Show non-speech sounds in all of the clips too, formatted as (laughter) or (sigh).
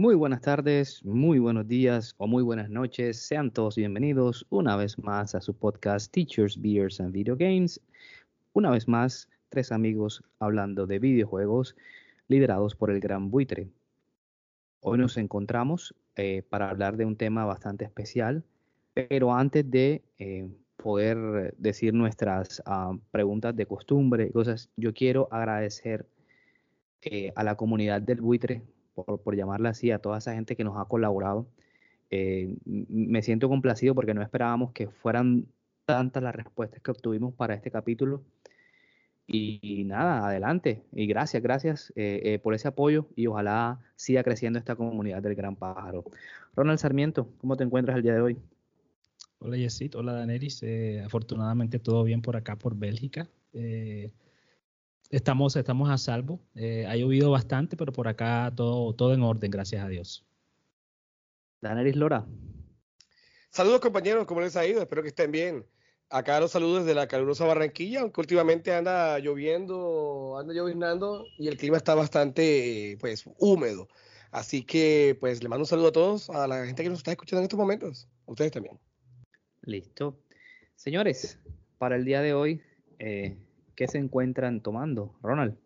Muy buenas tardes, muy buenos días o muy buenas noches. Sean todos bienvenidos una vez más a su podcast Teachers, Beers and Video Games. Una vez más, tres amigos hablando de videojuegos liderados por el gran buitre. Hoy nos encontramos eh, para hablar de un tema bastante especial, pero antes de eh, poder decir nuestras ah, preguntas de costumbre cosas, yo quiero agradecer eh, a la comunidad del buitre por, llamarla así, a toda esa gente que nos ha colaborado. Eh, me siento complacido porque no esperábamos que fueran tantas las respuestas que obtuvimos para este capítulo. Y, nada, adelante. Y gracias, gracias eh, eh, por ese apoyo y ojalá siga creciendo esta comunidad del Gran Pájaro. Ronald Sarmiento, ¿cómo te encuentras el día de hoy? Hola Yesit, hola Daneris. afortunadamente todo bien por acá, por Bélgica. Estamos, estamos a salvo. Eh, ha llovido bastante, pero por acá todo, todo en orden, gracias a Dios. Daneris Lora. Saludos compañeros, ¿cómo les ha ido? Espero que estén bien. Acá los saludos desde la calurosa Barranquilla, aunque últimamente anda lloviendo, anda lloviznando y el clima está bastante pues húmedo. Así que pues le mando un saludo a todos, a la gente que nos está escuchando en estos momentos. A ustedes también. Listo. Señores, para el día de hoy eh, ¿qué se encuentran tomando, Ronald?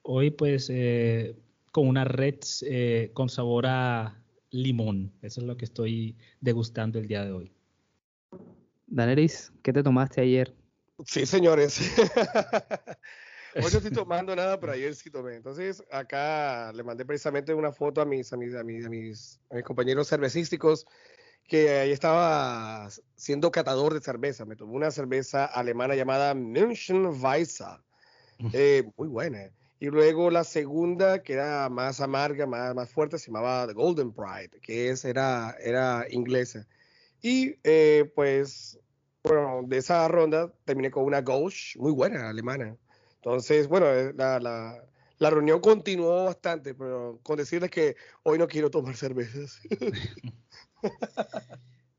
Hoy pues eh, con una red eh, con sabor a limón. Eso es lo que estoy degustando el día de hoy. Daneris, ¿qué te tomaste ayer? Sí, señores. (laughs) Hoy no estoy tomando nada, pero ayer sí tomé. Entonces, acá le mandé precisamente una foto a mis, a mis, a mis, a mis, a mis compañeros cervecísticos que ahí estaba siendo catador de cerveza. Me tomé una cerveza alemana llamada München Weisse, eh, muy buena. Y luego la segunda, que era más amarga, más, más fuerte, se llamaba The Golden Pride, que es, era, era inglesa. Y eh, pues, bueno, de esa ronda terminé con una Gauch muy buena, alemana. Entonces, bueno, eh, la, la, la reunión continuó bastante, pero con decirles que hoy no quiero tomar cervezas. (laughs)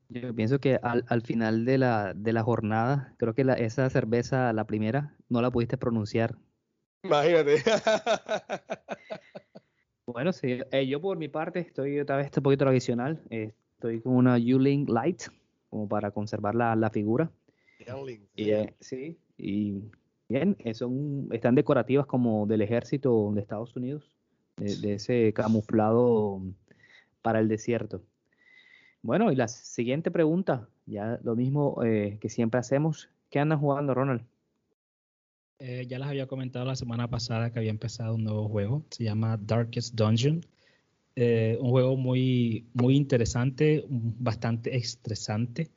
Yo pienso que al, al final de la, de la, jornada, creo que la, esa cerveza, la primera, no la pudiste pronunciar. Imagínate. bueno, sí, eh, yo por mi parte estoy otra vez un poquito tradicional. Eh, estoy con una Yuling Light, como para conservar la, la figura. Y, eh, sí, y bien, son, están decorativas como del ejército de Estados Unidos, de, de ese camuflado para el desierto. Bueno, y la siguiente pregunta, ya lo mismo eh, que siempre hacemos. ¿Qué andan jugando, Ronald? Eh, ya les había comentado la semana pasada que había empezado un nuevo juego, se llama Darkest Dungeon. Eh, un juego muy, muy interesante, bastante estresante,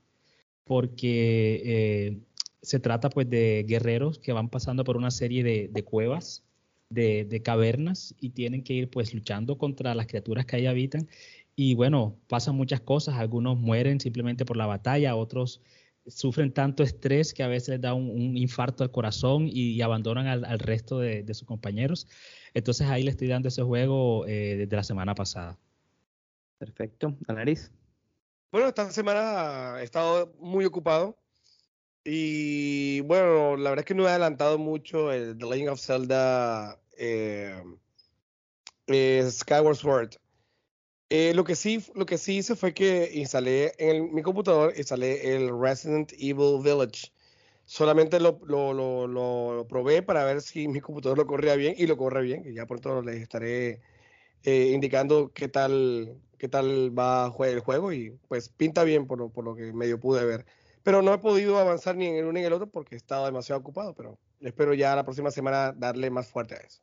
porque se trata pues de guerreros que van pasando por una serie de, cuevas, de, cavernas, y tienen que ir pues luchando contra las criaturas que ahí habitan y bueno, pasan muchas cosas, algunos mueren simplemente por la batalla, otros sufren tanto estrés que a veces les da un, infarto al corazón y, abandonan al, resto de, sus compañeros. Entonces ahí le estoy dando ese juego eh, desde la semana pasada. Perfecto. Nariz. Bueno, esta semana he estado muy ocupado y bueno, la verdad es que no he adelantado mucho el The Legend of Zelda eh, eh, Skyward Sword. Eh, lo, que sí, lo que sí hice fue que instalé en mi computador, instalé el Resident Evil Village. Solamente lo, lo, lo, probé para ver si mi computador lo corría bien y lo corre bien. Y ya pronto les estaré eh, indicando qué tal, qué tal va el juego y pues pinta bien por lo, por lo que medio pude ver. Pero no he podido avanzar ni en el uno ni en el otro porque he estado demasiado ocupado, pero espero ya la próxima semana darle más fuerte a eso.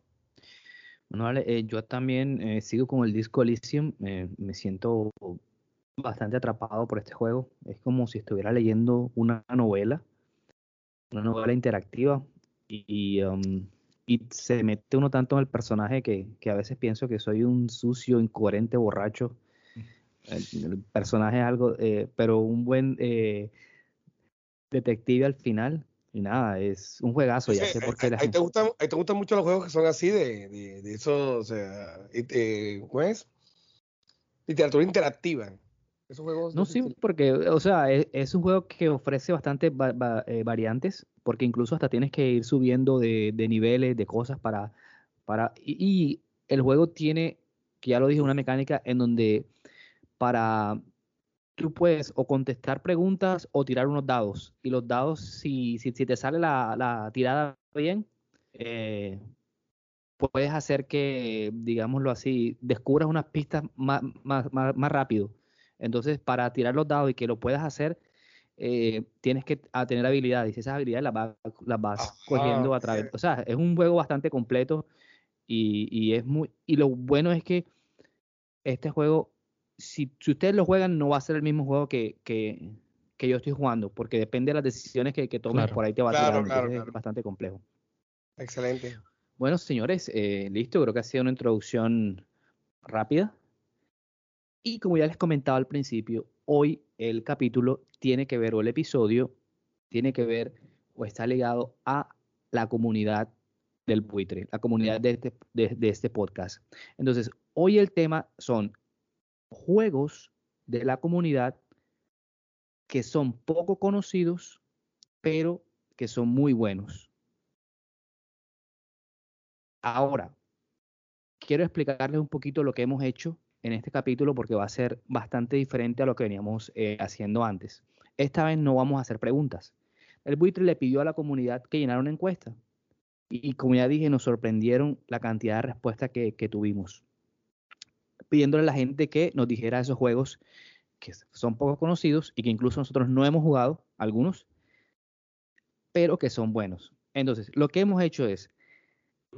Bueno, vale, eh, yo también eh, sigo con el disco Elysium, eh, me siento bastante atrapado por este juego, es como si estuviera leyendo una novela, una novela interactiva y, um, y, se mete uno tanto en el personaje que, que, a veces pienso que soy un sucio, incoherente borracho El, personaje es algo, eh, pero un buen detective al final. Y nada, es un juegazo, ya sé por qué la te gustan, te gustan mucho los juegos que son así de, de, de eso, o sea, ¿cómo es? Literatura interactiva. Esos juegos no, sí, porque, o sea, e, es, un juego que ofrece bastantes eh, variantes, porque incluso hasta tienes que ir subiendo de, de niveles, de cosas para... para y, el juego tiene, que ya lo dije, una mecánica en donde para... Tú puedes o contestar preguntas o tirar unos dados. Y los dados, si, si, si te sale la, la tirada bien, eh, puedes hacer que, digámoslo así, descubras unas pistas más, más, más, rápido. Entonces, para tirar los dados y que lo puedas hacer, eh, tienes que tener habilidades y esas habilidades las, vas cogiendo a través. O sea, es un juego bastante completo y, es muy. Y lo bueno es que este juego, si, si, ustedes lo juegan, no va a ser el mismo juego que, que, yo estoy jugando, porque depende de las decisiones que, que tomes, por ahí te va a tirar. Es bastante complejo. Excelente. Bueno, señores, eh, listo, creo que ha sido una introducción rápida. Y como ya les comentaba al principio, hoy el capítulo tiene que ver, o el episodio tiene que ver, o está ligado a la comunidad del buitre, la comunidad de este, de este podcast. Entonces, hoy el tema son juegos de la comunidad que son poco conocidos, pero que son muy buenos. Ahora, quiero explicarles un poquito lo que hemos hecho en este capítulo porque va a ser bastante diferente a lo que veníamos eh, haciendo antes. Esta vez no vamos a hacer preguntas. El buitre le pidió a la comunidad que llenara una encuesta y, como ya dije, nos sorprendieron la cantidad de respuestas que, que tuvimos, pidiéndole a la gente que nos dijera esos juegos que son poco conocidos y que incluso nosotros no hemos jugado, algunos, pero que son buenos. Entonces, lo que hemos hecho es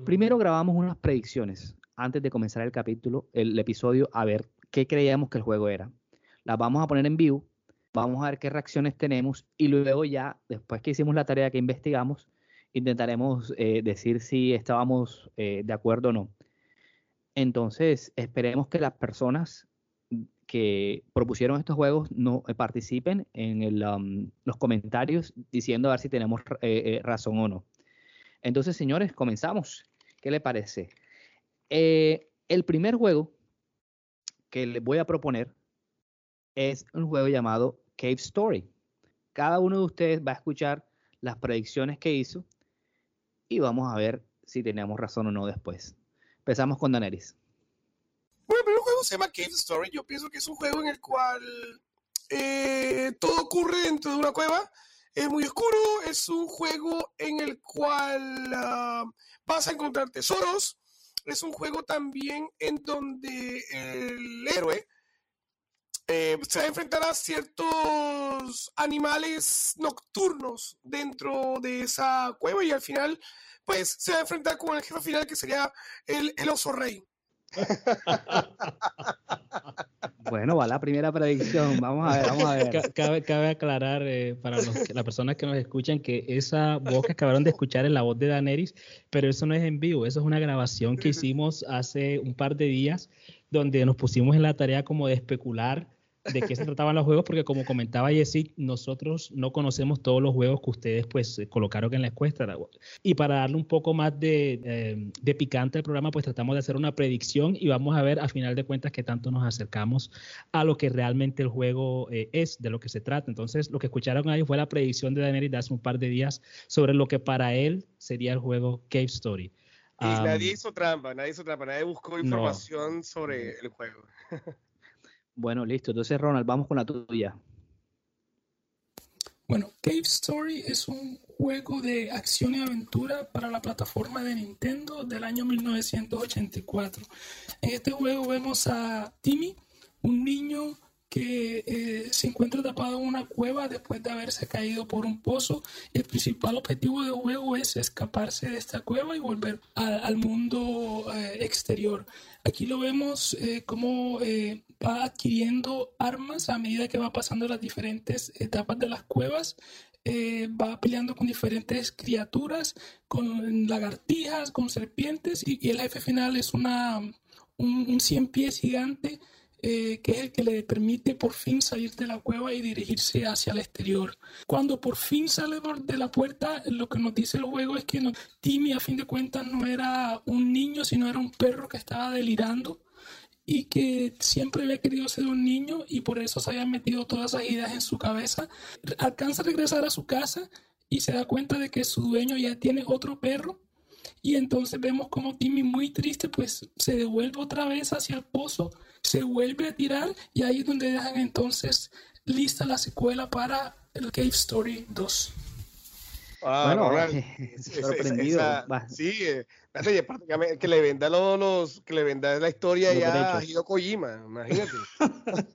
Primero grabamos unas predicciones antes de comenzar el capítulo, el episodio, a ver qué creíamos que el juego era. Las vamos a poner en vivo, vamos a ver qué reacciones tenemos y luego ya, después que hicimos la tarea que investigamos, intentaremos eh, decir si estábamos eh, de acuerdo o no. Entonces, esperemos que las personas que propusieron estos juegos no eh, participen en um, los comentarios diciendo a ver si tenemos razón o no. Entonces, señores, comenzamos. ¿Qué le parece? Eh, el primer juego que les voy a proponer es un juego llamado Cave Story. Cada uno de ustedes va a escuchar las predicciones que hizo y vamos a ver si tenemos razón o no después. Empezamos con Daneris. Bueno, el primer juego se llama Cave Story. Yo pienso que es un juego en el cual eh, todo ocurre dentro de una cueva es muy oscuro, es un juego en el cual ah, vas a encontrar tesoros, es un juego también en donde el héroe eh, se va a enfrentar a ciertos animales nocturnos dentro de esa cueva y al final pues se va a enfrentar con el jefe final que sería el, el oso rey. Bueno, va la primera predicción. Vamos a ver, vamos a ver. Cabe, aclarar eh, para las personas que nos escuchan que esa voz que acabaron de escuchar es la voz de Daneris, pero eso no es en vivo, eso es una grabación que hicimos hace un par de días donde nos pusimos en la tarea como de especular de qué se trataban los juegos, porque como comentaba Jessy, nosotros no conocemos todos los juegos que ustedes pues colocaron en la encuesta. Y para darle un poco más de, eh, de, picante al programa, pues tratamos de hacer una predicción y vamos a ver a final de cuentas qué tanto nos acercamos a lo que realmente el juego eh, es, de lo que se trata. Entonces, lo que escucharon ahí fue la predicción de Daniel de hace un par de días sobre lo que para él sería el juego Cave Story. Y nadie hizo trampa, nadie hizo trampa, nadie buscó información sobre el juego. (laughs) Bueno, listo. Entonces, Ronald, vamos con la tuya. Bueno, Cave Story es un juego de acción y aventura para la plataforma de Nintendo del año 1984. En este juego vemos a Timmy, un niño que eh, se encuentra atrapado en una cueva después de haberse caído por un pozo. El principal objetivo del juego es escaparse de esta cueva y volver al mundo eh, exterior. Aquí lo vemos eh, como va adquiriendo armas a medida que va pasando las diferentes etapas de las cuevas. va peleando con diferentes criaturas, con lagartijas, con serpientes y, el jefe final es una, un, un 100 pies gigante eh, que es el que le permite por fin salir de la cueva y dirigirse hacia el exterior. Cuando por fin sale de la puerta, lo que nos dice el juego es que Timmy a fin de cuentas no era un niño, sino era un perro que estaba delirando y que siempre había querido ser un niño y por eso se habían metido todas esas ideas en su cabeza. Alcanza a regresar a su casa y se da cuenta de que su dueño ya tiene otro perro y entonces vemos como Timmy muy triste pues se devuelve otra vez hacia el pozo, se vuelve a tirar y ahí es donde dejan entonces lista la secuela para el Cave Story 2. Ah, bueno, (laughs) sorprendido. sí, eh, que le venda los, que le venda la historia ya a Hideo Kojima, imagínate. (laughs)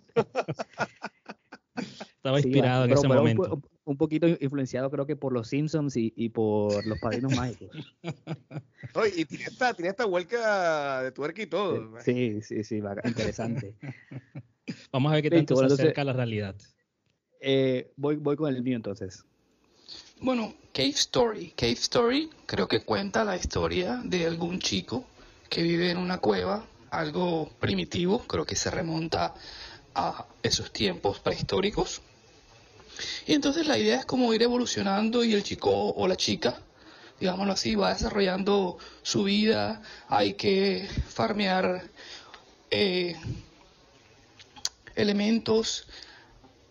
Estaba inspirado en ese momento. Un, poquito influenciado creo que por los Simpsons y, y por los padrinos mágicos. (laughs) Oye, y tiene esta, tiene esta vuelca de tuerca y todo. Sí, sí, sí, interesante. (laughs) Vamos a ver qué tanto se acerca a la realidad. Eh, voy, voy con el mío entonces. Bueno, Cave Story. Cave Story creo que cuenta la historia de algún chico que vive en una cueva, algo primitivo, creo que se remonta a esos tiempos prehistóricos. Y entonces la idea es como ir evolucionando y el chico o la chica, digámoslo así, va desarrollando su vida, hay que farmear eh, elementos,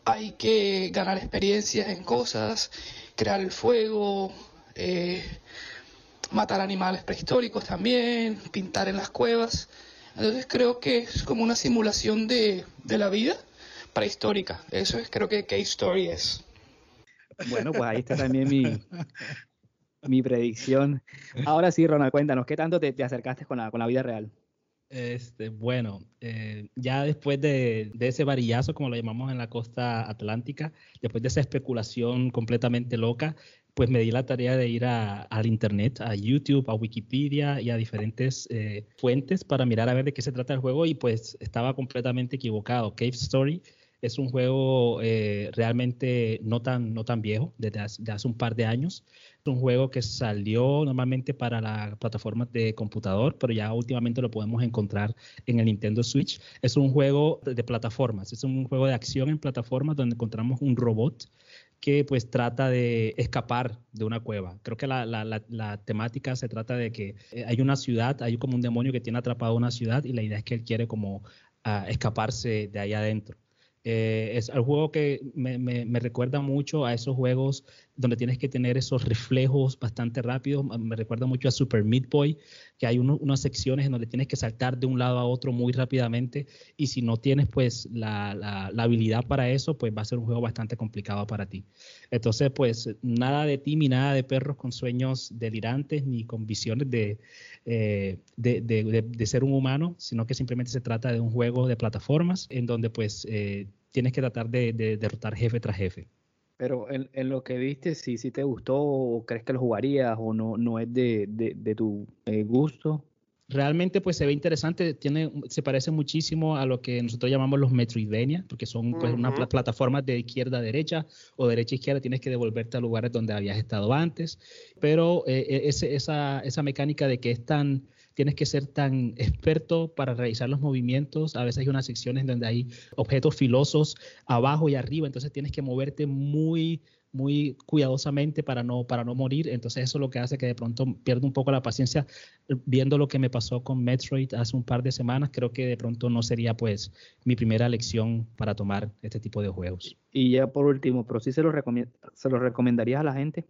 hay que ganar experiencias en cosas crear el fuego, eh, matar animales prehistóricos también, pintar en las cuevas. Entonces creo que es como una simulación de, la vida prehistórica. Eso es creo que Cave Story es. Bueno, pues ahí está también mi, mi predicción. Ahora sí, Ronald, cuéntanos, ¿qué tanto te, te acercaste con la, con la vida real? Este, bueno, eh, ya después de, ese varillazo, como lo llamamos en la costa atlántica, después de esa especulación completamente loca, pues me di la tarea de ir al internet, a YouTube, a Wikipedia y a diferentes eh, fuentes para mirar a ver de qué se trata el juego y pues estaba completamente equivocado. Cave Story es un juego eh, realmente no tan, no tan viejo, desde hace, un par de años. Es un juego que salió normalmente para la plataforma de computador, pero ya últimamente lo podemos encontrar en el Nintendo Switch. Es un juego de, plataformas, es un juego de acción en plataformas donde encontramos un robot que pues trata de escapar de una cueva. Creo que la, la, la, temática se trata de que eh, hay una ciudad, hay como un demonio que tiene atrapado una ciudad y la idea es que él quiere como uh, escaparse de ahí adentro. Eh, es el juego que me, me, recuerda mucho a esos juegos donde tienes que tener esos reflejos bastante rápidos. Me recuerda mucho a Super Meat Boy, que hay unas secciones en donde tienes que saltar de un lado a otro muy rápidamente y si no tienes pues la, la, habilidad para eso, pues va a ser un juego bastante complicado para ti. Entonces, pues nada de ti ni nada de perros con sueños delirantes ni con visiones de, eh, de, de, de, ser un humano, sino que simplemente se trata de un juego de plataformas en donde pues eh, tienes que tratar de, derrotar jefe tras jefe. Pero en, en, lo que viste, si, si te gustó o crees que lo jugarías o no, no es de, de tu eh, gusto. Realmente pues se ve interesante, tiene, se parece muchísimo a lo que nosotros llamamos los Metroidvania, porque son pues unas plataformas de izquierda a derecha o derecha a izquierda, tienes que devolverte a lugares donde habías estado antes, pero eh, e, ese, esa, esa mecánica de que es tan, tienes que ser tan experto para realizar los movimientos. A veces hay unas secciones donde hay objetos filosos abajo y arriba, entonces tienes que moverte muy muy cuidadosamente para no, para no morir. Entonces eso es lo que hace que de pronto pierda un poco la paciencia. Viendo lo que me pasó con Metroid hace un par de semanas, creo que de pronto no sería pues mi primera lección para tomar este tipo de juegos. Y ya por último, pero sí se lo, se lo recomendarías a la gente.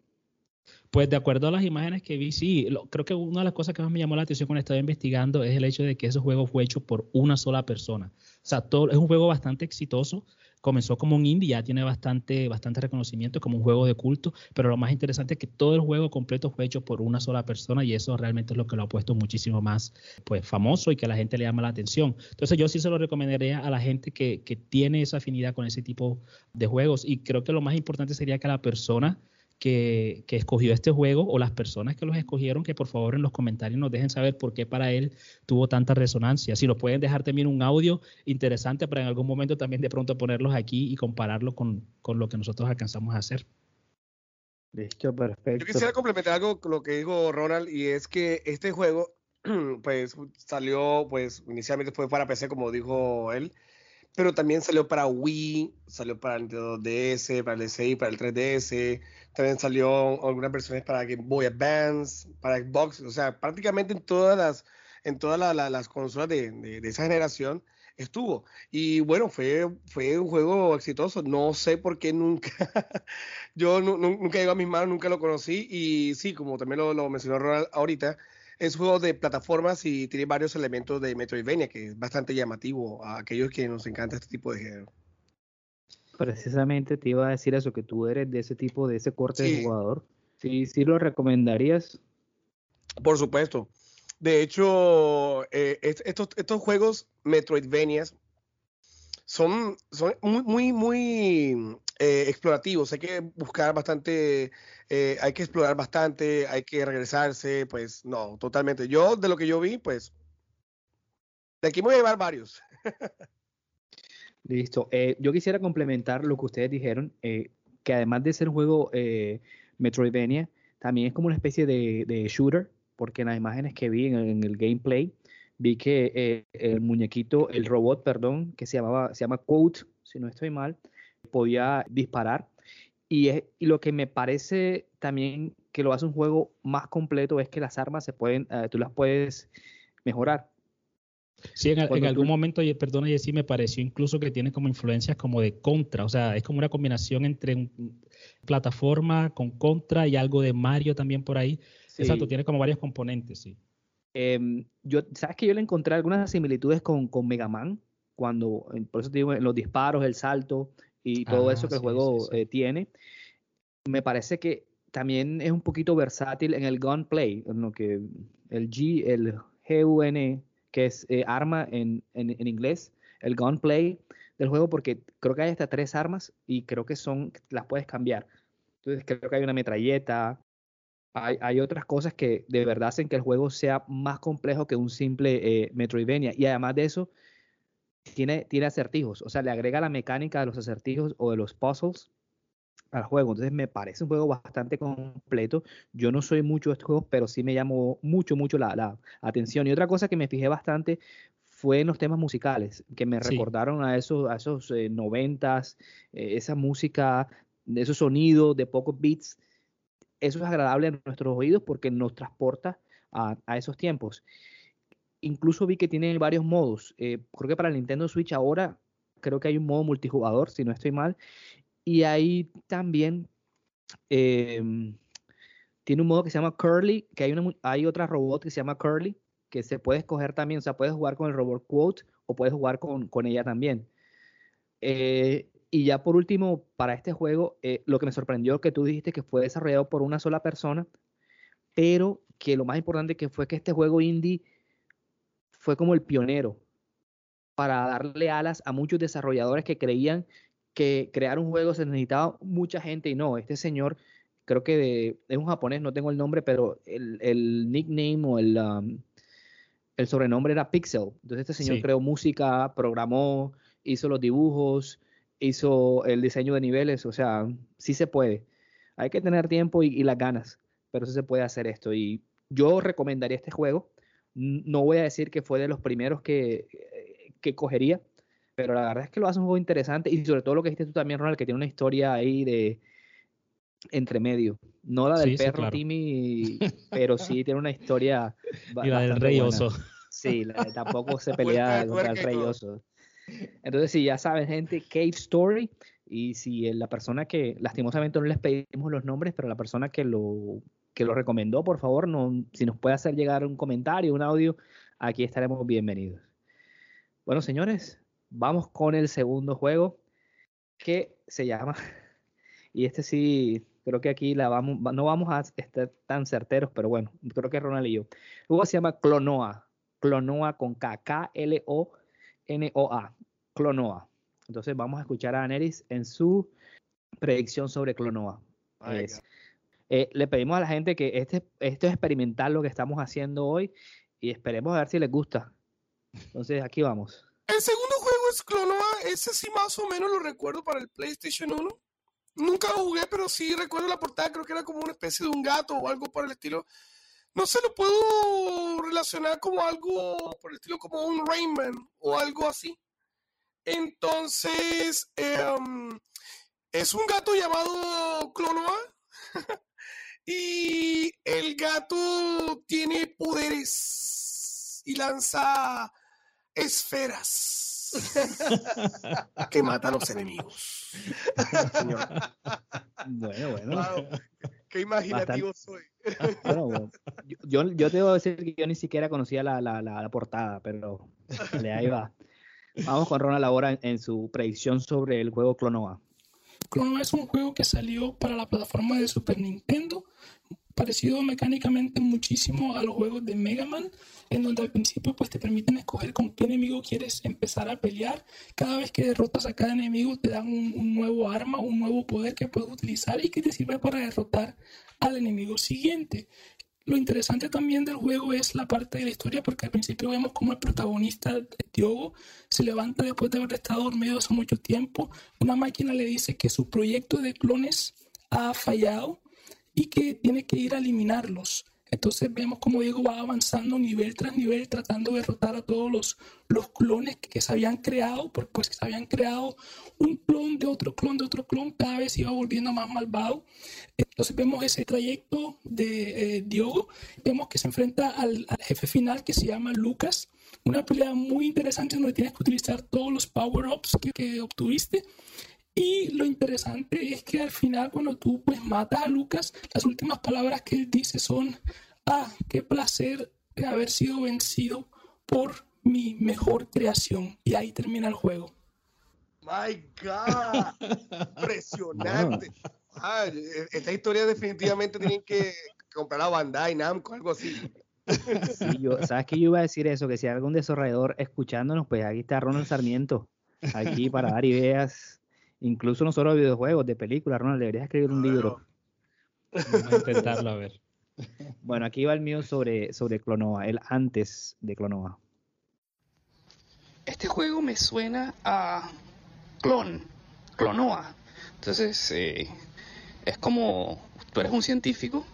Pues de acuerdo a las imágenes que vi, sí, creo que una de las cosas que más me llamó la atención cuando estaba investigando es el hecho de que ese juego fue hecho por una sola persona. O sea, todo, es un juego bastante exitoso. Comenzó como un indie, ya tiene bastante, bastante reconocimiento como un juego de culto, pero lo más interesante es que todo el juego completo fue hecho por una sola persona y eso realmente es lo que lo ha puesto muchísimo más pues, famoso y que a la gente le llama la atención. Entonces yo sí se lo recomendaría a la gente que, que tiene esa afinidad con ese tipo de juegos y creo que lo más importante sería que la persona que, escogió este juego o las personas que los escogieron, que por favor en los comentarios nos dejen saber por qué para él tuvo tanta resonancia. Si nos pueden dejar también un audio interesante para en algún momento también de pronto ponerlos aquí y compararlo con, lo que nosotros alcanzamos a hacer. Listo, perfecto. Yo quisiera complementar algo con lo que dijo Ronald y es que este juego (clears throat) pues salió pues inicialmente fue para PC como dijo él pero también salió para Wii, salió para Nintendo DS, para el DSi, para el 3DS, también salió algunas versiones para Game Boy Advance, para Xbox, o sea, prácticamente en todas las, en todas las consolas de, de, esa generación estuvo. Y bueno, fue, fue un juego exitoso. No sé por qué nunca, (laughs) yo nunca llegó a mis manos, nunca lo conocí. Y sí, como también lo, lo mencionó Ronald ahorita, es un juego de plataformas y tiene varios elementos de Metroidvania, que es bastante llamativo a aquellos que nos encanta este tipo de género. Precisamente te iba a decir eso, que tú eres de ese tipo, de ese corte de jugador. Sí, sí lo recomendarías. Por supuesto. De hecho, eh, estos, estos juegos Metroidvanias son, son muy, muy, muy eh, explorativos. Hay que buscar bastante, eh, hay que explorar bastante, hay que regresarse. Pues no, totalmente. Yo, de lo que yo vi, pues, de aquí me voy a llevar varios. (laughs) Listo. Eh, yo quisiera complementar lo que ustedes dijeron, que además de ser un juego Metroidvania, también es como una especie de, shooter, porque en las imágenes que vi en el gameplay, vi que eh, el muñequito, el robot, perdón, que se llamaba, se llama Quote, si no estoy mal, podía disparar. Y, es, lo que me parece también que lo hace un juego más completo es que las armas se pueden, eh, tú las puedes mejorar. Sí, en, algún momento, perdona, sí me pareció incluso que tiene como influencias como de contra, o sea, es como una combinación entre plataforma con contra y algo de Mario también por ahí. Exacto, tiene como varios componentes, sí. Em, yo, sabes que yo le encontré algunas similitudes con, con Mega Man, cuando, por eso te digo, los disparos, el salto y todo eso ah, que el juego eh, tiene. Me parece que también es un poquito versátil en el gunplay, en lo que el G, el G-U-N, que es eh, arma en, en, en, inglés, el gunplay del juego, porque creo que hay hasta tres armas y creo que son, las puedes cambiar. Entonces creo que hay una metralleta, hay, otras cosas que de verdad hacen que el juego sea más complejo que un simple eh, Metroidvania. Y además de eso, tiene, tiene acertijos. O sea, le agrega la mecánica de los acertijos o de los puzzles al juego. Entonces me parece un juego bastante completo. Yo no soy mucho de estos juegos, pero sí me llamó mucho, mucho la, atención. Y otra cosa que me fijé bastante fue en los temas musicales, que me recordaron a esos, a esos eh, noventas, eh, esa música, esos sonidos de pocos beats eso es agradable a nuestros oídos porque nos transporta a, esos tiempos. Incluso vi que tiene varios modos. Eh, creo que para el Nintendo Switch ahora creo que hay un modo multijugador, si no estoy mal. Y ahí también em, tiene un modo que se llama Curly, que hay, una, hay otra robot que se llama Curly, que se puede escoger también, o sea, puedes jugar con el robot Quote o puedes jugar con, con ella también. Eh, y ya por último, para este juego, eh, lo que me sorprendió que tú dijiste que fue desarrollado por una sola persona, pero que lo más importante que fue que este juego indie fue como el pionero para darle alas a muchos desarrolladores que creían que crear un juego se necesitaba mucha gente y no, este señor creo que es un japonés, no tengo el nombre, pero el, nickname o el, um, el sobrenombre era Pixel. Entonces este señor creó música, programó, hizo los dibujos, hizo el diseño de niveles, o sea, sí se puede. Hay que tener tiempo y, las ganas, pero sí se puede hacer esto. Y yo recomendaría este juego. No voy a decir que fue de los primeros que, que cogería, pero la verdad es que lo hace un juego interesante y sobre todo lo que dijiste tú también, Ronald, que tiene una historia ahí de entre medio. No la del perro Timmy, (laughs) pero sí tiene una historia. Y la del rey oso. Sí, tampoco se (laughs) pelea contra el rey oso. Entonces, si ya saben, gente, Cave Story. Y si la persona que, lastimosamente no les pedimos los nombres, pero la persona que lo, que lo recomendó, por favor, no, si nos puede hacer llegar un comentario, un audio, aquí estaremos bienvenidos. Bueno, señores, vamos con el segundo juego que se llama, y este sí, creo que aquí la vamos, no vamos a estar tan certeros, pero bueno, creo que Ronald y yo. El juego se llama Clonoa, Clonoa con K, K-L-O. N-O-A, Clonoa. Entonces vamos a escuchar a Aneris en su predicción sobre Clonoa. Eh, le pedimos a la gente que este, esto es experimental lo que estamos haciendo hoy y esperemos a ver si les gusta. Entonces aquí vamos. El segundo juego es Clonoa, ese sí más o menos lo recuerdo para el PlayStation 1. Nunca lo jugué, pero sí recuerdo la portada, creo que era como una especie de un gato o algo por el estilo no se lo puedo relacionar como algo por el estilo como un Rayman o algo así. Entonces, em, es un gato llamado Clonoa. (laughs) y el gato tiene poderes y lanza esferas (laughs) que matan a los enemigos. (laughs) Bueno, bueno. Wow, qué imaginativo soy. Bueno, bueno, yo, yo te debo decir que yo ni siquiera conocía la, la, la, la portada, pero de ahí va. Vamos con Ronald ahora en, en su predicción sobre el juego Clonoa. Chrono es un juego que salió para la plataforma de Super Nintendo, parecido mecánicamente muchísimo a los juegos de Mega Man, en donde al principio pues te permiten escoger con qué enemigo quieres empezar a pelear. Cada vez que derrotas a cada enemigo te dan un, un nuevo arma, un nuevo poder que puedes utilizar y que te sirve para derrotar al enemigo siguiente. Lo interesante también del juego es la parte de la historia, porque al principio vemos como el protagonista, Diogo, se levanta después de haber estado dormido hace mucho tiempo. Una máquina le dice que su proyecto de clones ha fallado y que tiene que ir a eliminarlos. Entonces vemos como Diego va avanzando nivel tras nivel tratando de derrotar a todos los, los clones que, se habían creado, porque pues se habían creado un clon de otro clon de otro clon, cada vez iba volviendo más malvado. Entonces vemos ese trayecto de eh, Diogo, vemos que se enfrenta al, jefe final que se llama Lucas, una pelea muy interesante donde tienes que utilizar todos los power-ups que obtuviste. Y lo interesante es que al final cuando tú pues matas a Lucas, las últimas palabras que él dice son, ah, qué placer de haber sido vencido por mi mejor creación. Y ahí termina el juego. My God, (laughs) impresionante. Ah, esta historia definitivamente tienen que comprar a Bandai Namco, algo así. Sí, yo, ¿Sabes que yo iba a decir eso? Que si hay algún desarrollador escuchándonos, pues aquí está Ronald Sarmiento, aquí para dar ideas, incluso no solo de videojuegos, de películas. Ronald, deberías escribir un libro. Vamos a intentarlo, a ver. (laughs) Bueno, aquí va el mío sobre, sobre Clonoa, el antes de Clonoa. Este juego me suena a clon, Clonoa. Entonces, eh, es como tú eres un científico,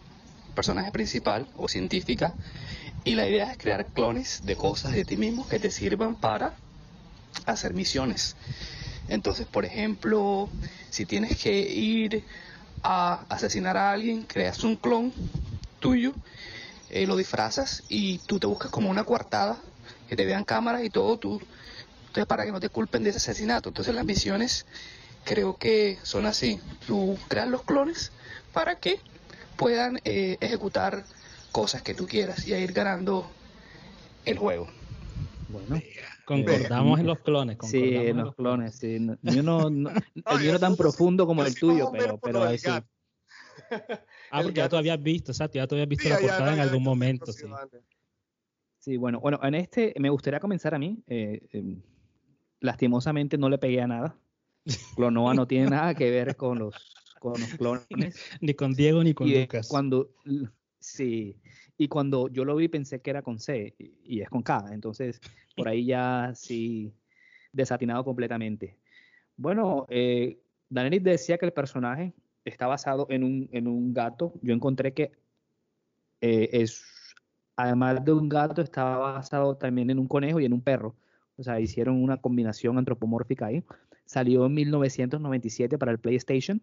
personaje principal o científica, y la idea es crear clones de cosas de ti mismo que te sirvan para hacer misiones. Entonces, por ejemplo, si tienes que ir a asesinar a alguien, creas un clon tuyo, eh, lo disfrazas y tú te buscas como una coartada, que te vean cámaras y todo, tú, entonces para que no te culpen de ese asesinato. Entonces las misiones creo que son así, tú creas los clones para que puedan eh, ejecutar cosas que tú quieras y a ir ganando el juego. Bueno, concordamos en los clones. Sí, en los clones, sí. No, yo no, (laughs) no, el mío no tan profundo como el tuyo, pero, pero ahí sí. (laughs) Ah, porque ya tú habías visto, exacto, ya tú habías visto sí, la portada en algún momento. Sí. sí, bueno, bueno, en este me gustaría comenzar a mí. Eh, eh, lastimosamente no le pegué a nada. Clonoa no tiene nada que ver con los, con los (laughs) clones. ni con Diego ni con y Lucas. Cuando, sí, y cuando yo lo vi pensé que era con C y, es con K. Entonces, por ahí ya sí, desatinado completamente. Bueno, eh, Daenerys decía que el personaje está basado en un, en un gato. Yo encontré que eh, es, además de un gato, estaba basado también en un conejo y en un perro. O sea, hicieron una combinación antropomórfica ahí. Salió en 1997 para el PlayStation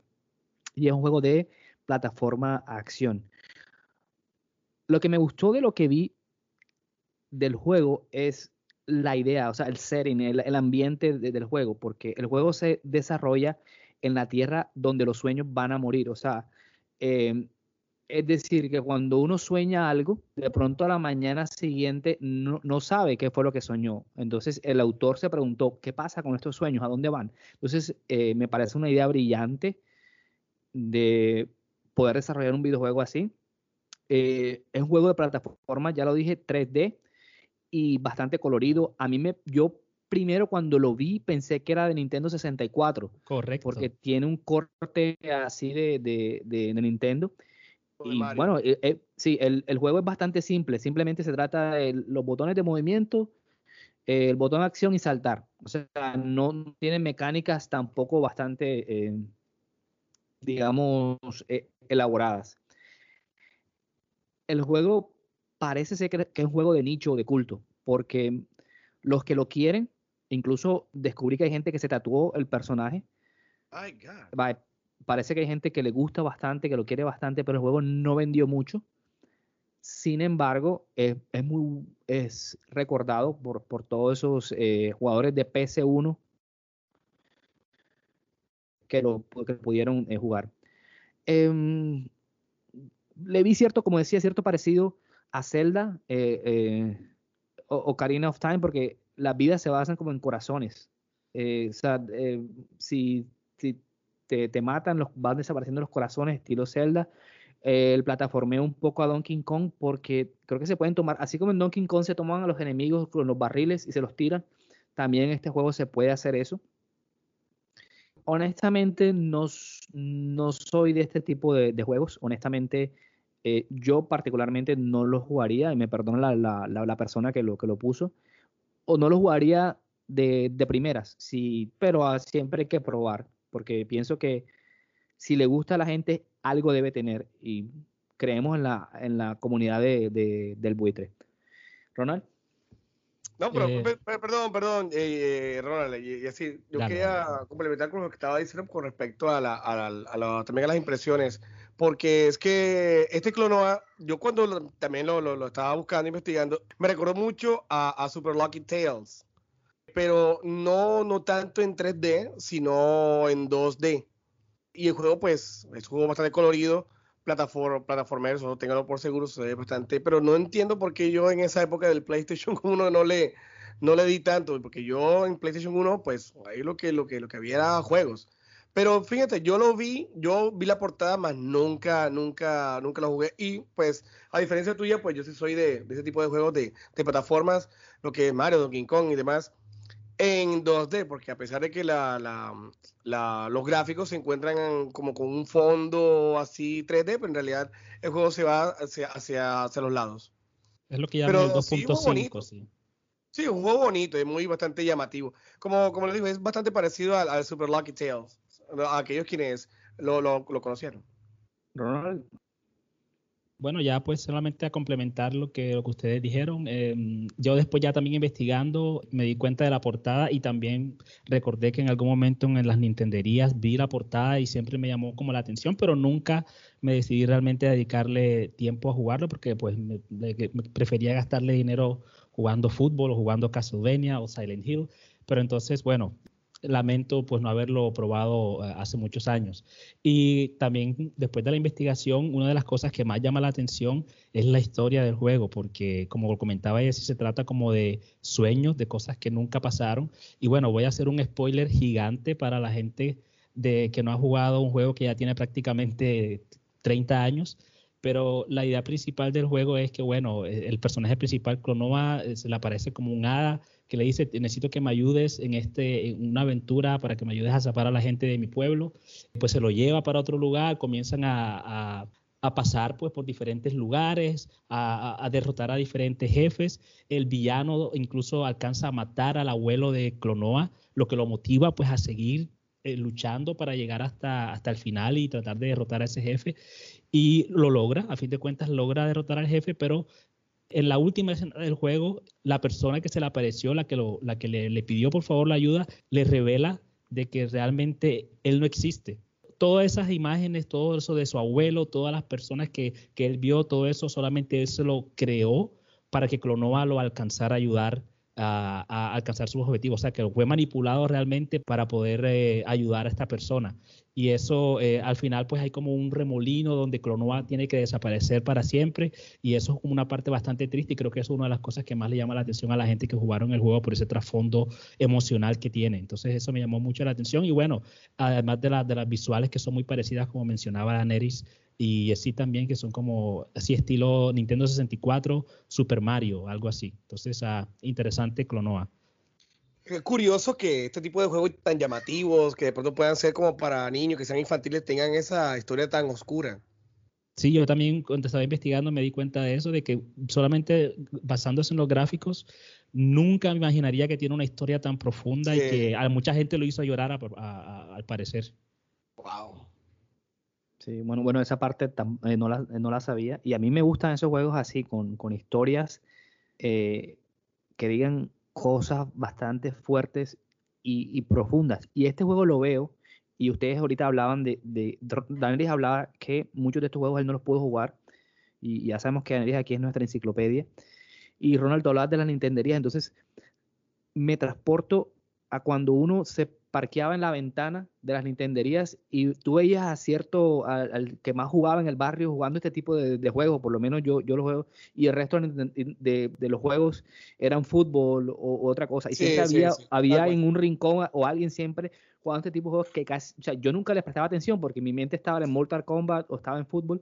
y es un juego de plataforma acción. Lo que me gustó de lo que vi del juego es la idea, o sea, el setting, el, ambiente de, del juego, porque el juego se desarrolla en la tierra donde los sueños van a morir. O sea, eh, es decir, que cuando uno sueña algo, de pronto a la mañana siguiente no, no, sabe qué fue lo que soñó. Entonces el autor se preguntó, ¿qué pasa con estos sueños? ¿A dónde van? Entonces eh, me parece una idea brillante de poder desarrollar un videojuego así. Eh, es un juego de plataforma, ya lo dije, 3D y bastante colorido. A mí me, yo primero cuando lo vi pensé que era de Nintendo 64. Correcto. Porque tiene un corte así de, de, de, de Nintendo. Y Mario. bueno, eh, eh, sí, el, el, juego es bastante simple. Simplemente se trata de los botones de movimiento, eh, el botón de acción y saltar. O sea, no tiene mecánicas tampoco bastante, eh, digamos, eh, elaboradas. El juego parece ser que es un juego de nicho o de culto, porque los que lo quieren Incluso descubrí que hay gente que se tatuó el personaje. Ay, God. Va- Parece que hay gente que le gusta bastante, que lo quiere bastante, pero el juego no vendió mucho. Sin embargo, es, es muy es recordado por, por todos esos eh, jugadores de PS1 que lo que pudieron eh, jugar. Em, le vi cierto, como decía, cierto parecido a Zelda eh, eh, o, Ocarina of Time, porque las vidas se basan como en corazones. Eh, o sea, si, te, matan, los, van desapareciendo los corazones, estilo Zelda. El plataformeo un poco a Donkey Kong, porque creo que se pueden tomar, así como en Donkey Kong se toman a los enemigos con los barriles y se los tiran, también en este juego se puede hacer eso. Honestamente, no, no soy de este tipo de juegos. Honestamente, eh, yo particularmente no lo jugaría, y me perdona la, la, la, persona que lo, que lo puso, o no lo jugaría de, de primeras, sí, pero a, siempre hay que probar, porque pienso que si le gusta a la gente, algo debe tener, y creemos en la, en la comunidad de, de, del buitre. Ronald. No, pero eh, perdón, perdón, eh, Ronald, y, y, así, yo dale, quería dale. complementar con lo que estaba diciendo con respecto a, la, a, la, a la, también a las impresiones, porque es que este Clonoa, yo cuando lo, también lo, lo, estaba buscando, investigando, me recordó mucho a, a, Super Lucky Tales, pero no, no tanto en 3D, sino en 2D. Y el juego, pues, es un juego bastante colorido, plataforma, plataformero, eso téngalo por seguro, se ve bastante, pero no entiendo por qué yo en esa época del PlayStation (laughs) 1 no le, no le di tanto, porque yo en PlayStation 1, pues ahí lo que, lo que, lo que había era juegos. Pero fíjate, yo lo vi, yo vi la portada, más nunca, nunca, nunca lo jugué. Y pues, a diferencia tuya, pues yo sí soy de, de ese tipo de juegos de, de, plataformas, lo que es Mario, Donkey Kong y demás, en 2D, porque a pesar de que la, la, la, los gráficos se encuentran como con un fondo así 3D, pero en realidad el juego se va hacia, hacia, hacia los lados. Es lo que llaman el 2.5, sí, sí. Sí, un juego bonito, es muy bastante llamativo. Como, como les digo, es bastante parecido al, al Super Lucky Tales, aquellos quienes lo, lo, lo conocieron. Ronald. Bueno, ya pues solamente a complementar lo que, lo que ustedes dijeron, eh, yo después ya también investigando me di cuenta de la portada y también recordé que en algún momento en las Nintenderías vi la portada y siempre me llamó como la atención, pero nunca me decidí realmente a dedicarle tiempo a jugarlo porque pues me, me prefería gastarle dinero jugando fútbol o jugando Castlevania o Silent Hill, pero entonces bueno, lamento pues no haberlo probado eh, hace muchos años. Y también después de la investigación, una de las cosas que más llama la atención es la historia del juego, porque como comentaba ella, se trata como de sueños, de cosas que nunca pasaron. Y bueno, voy a hacer un spoiler gigante para la gente de que no ha jugado un juego que ya tiene prácticamente 30 años. Pero la idea principal del juego es que, bueno, el personaje principal, Clonova, se le aparece como un hada que le dice, necesito que me ayudes en, este, en una aventura para que me ayudes a zapar a la gente de mi pueblo. Pues se lo lleva para otro lugar, comienzan a, a, pasar pues, por diferentes lugares, a, a, derrotar a diferentes jefes. El villano incluso alcanza a matar al abuelo de Clonoa, lo que lo motiva pues, a seguir eh, luchando para llegar hasta, hasta el final y tratar de derrotar a ese jefe. Y lo logra, a fin de cuentas logra derrotar al jefe, pero en la última escena del juego, la persona que se le apareció, la que, la que le, le, pidió por favor la ayuda, le revela de que realmente él no existe. Todas esas imágenes, todo eso de su abuelo, todas las personas que, que él vio, todo eso solamente él se lo creó para que Clonova lo alcanzara a ayudar a, alcanzar sus objetivos. O sea, que fue manipulado realmente para poder eh, ayudar a esta persona. Y eso, eh, al final, pues hay como un remolino donde Clonoa tiene que desaparecer para siempre. Y eso es como una parte bastante triste. Y creo que es una de las cosas que más le llama la atención a la gente que jugaron el juego por ese trasfondo emocional que tiene. Entonces, eso me llamó mucho la atención. Y bueno, además de, la, de las visuales que son muy parecidas, como mencionaba Daenerys, y así también que son como así estilo Nintendo 64, Super Mario, algo así. Entonces, ah, interesante Clonoa. Es curioso que este tipo de juegos tan llamativos, que de pronto puedan ser como para niños, que sean infantiles, tengan esa historia tan oscura. Sí, yo también cuando estaba investigando me di cuenta de eso, de que solamente basándose en los gráficos, nunca me imaginaría que tiene una historia tan profunda sí. y que a mucha gente lo hizo llorar a, a, a, al parecer. Wow. Sí, bueno, bueno, esa parte eh, no, la, no, la, sabía. Y a mí me gustan esos juegos así, con, con historias eh, que digan cosas bastante fuertes y, y profundas. Y este juego lo veo, y ustedes ahorita hablaban de, de hablaba que muchos de estos juegos él no los pudo jugar, y, ya sabemos que Daniel aquí es nuestra enciclopedia, y Ronald hablaba de las Nintenderías, entonces me transporto a cuando uno se parqueaba en la ventana de las Nintenderías y tú veías a cierto, al, que más jugaba en el barrio jugando este tipo de, juegos, por lo menos yo, yo lo juego, y el resto de, los juegos eran fútbol o, otra cosa. Y siempre había, había en un rincón o alguien siempre jugando este tipo de juegos que casi, o sea, yo nunca les prestaba atención porque mi mente estaba en Mortal Kombat o estaba en fútbol.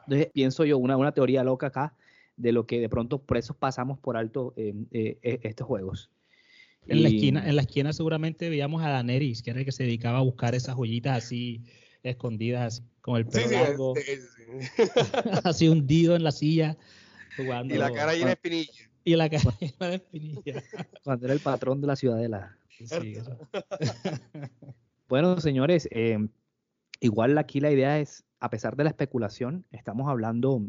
Entonces pienso yo, una, una teoría loca acá de lo que de pronto por eso pasamos por alto eh, estos juegos. En, la esquina, en la esquina seguramente veíamos a Daenerys, que era el que se dedicaba a buscar esas joyitas así escondidas, con el pelo largo, (laughs) así hundido en la silla, jugando. Y la cara llena de espinilla. Y la cara (laughs) llena de espinilla. Cuando era el patrón de la ciudadela. (laughs) bueno, señores, eh, igual aquí la idea es, a pesar de la especulación, estamos hablando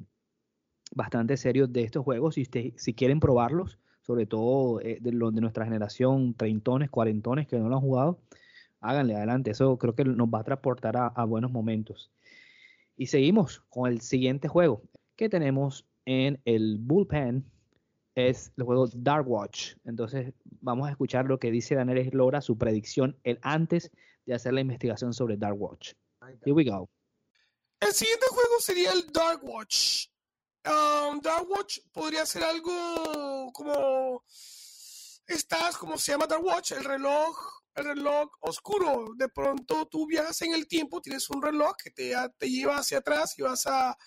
bastante serios de estos juegos. Si, usted, si quieren probarlos, sobre todo eh, de, de nuestra generación, treintones, cuarentones que no lo han jugado, háganle adelante. Eso creo que nos va a transportar a, buenos momentos. Y seguimos con el siguiente juego que tenemos en el bullpen. Es el juego Dark Watch. Entonces vamos a escuchar lo que dice Daniel Lora, su predicción, el antes de hacer la investigación sobre Dark Watch. Here we go. El siguiente juego sería el Dark Watch. Um, Dark Watch podría ser algo como estás, como se llama Dark Watch, el reloj, el reloj oscuro. De pronto tú viajas en el tiempo, tienes un reloj que te, te lleva hacia atrás y vas a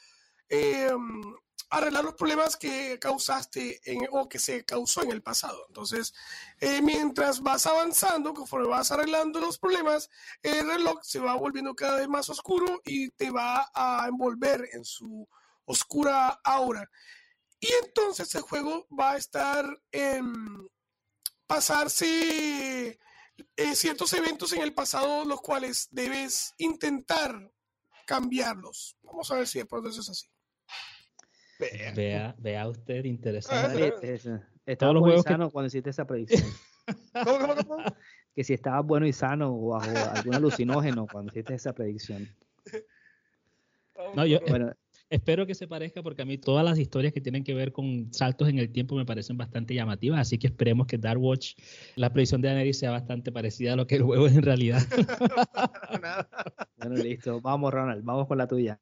em, arreglar los problemas que causaste en, o que se causó en el pasado. Entonces, eh, mientras vas avanzando, conforme vas arreglando los problemas, el reloj se va volviendo cada vez más oscuro y te va a envolver en su oscura aura. Y entonces el juego va a estar en pasarse eh, ciertos eventos en el pasado, los cuales debes intentar cambiarlos. Vamos a ver si de pronto eso es así. Vea, vea usted interesante. estaba bueno y sano cuando hiciste esa predicción. (laughs) (laughs) Que si estaba bueno y sano o bajo algún alucinógeno cuando hiciste esa predicción. No, yo, bueno, espero que se parezca porque a mí todas las historias que tienen que ver con saltos en el tiempo me parecen bastante llamativas, así que esperemos que Dark Watch, la predicción de Daenerys sea bastante parecida a lo que el juego es en realidad. (laughs) bueno, listo. Vamos, Ronald, vamos con la tuya.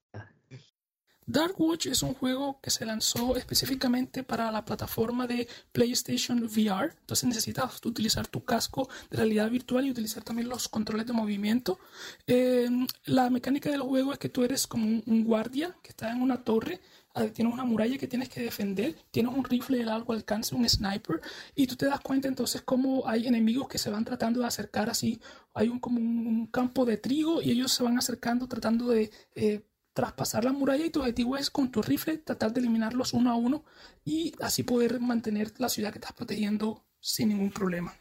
Dark Watch es un juego que se lanzó específicamente para la plataforma de PlayStation VR. Entonces necesitas utilizar tu casco de realidad virtual y utilizar también los controles de movimiento. Em, la mecánica del juego es que tú eres como un, guardia que está en una torre. Ah, tienes una muralla que tienes que defender, tienes un rifle de largo alcance, un sniper, y tú te das cuenta entonces cómo hay enemigos que se van tratando de acercar así. Hay un, como un, campo de trigo y ellos se van acercando tratando de eh, traspasar la muralla y tu objetivo es con tu rifle tratar de eliminarlos uno a uno y así poder mantener la ciudad que estás protegiendo sin ningún problema.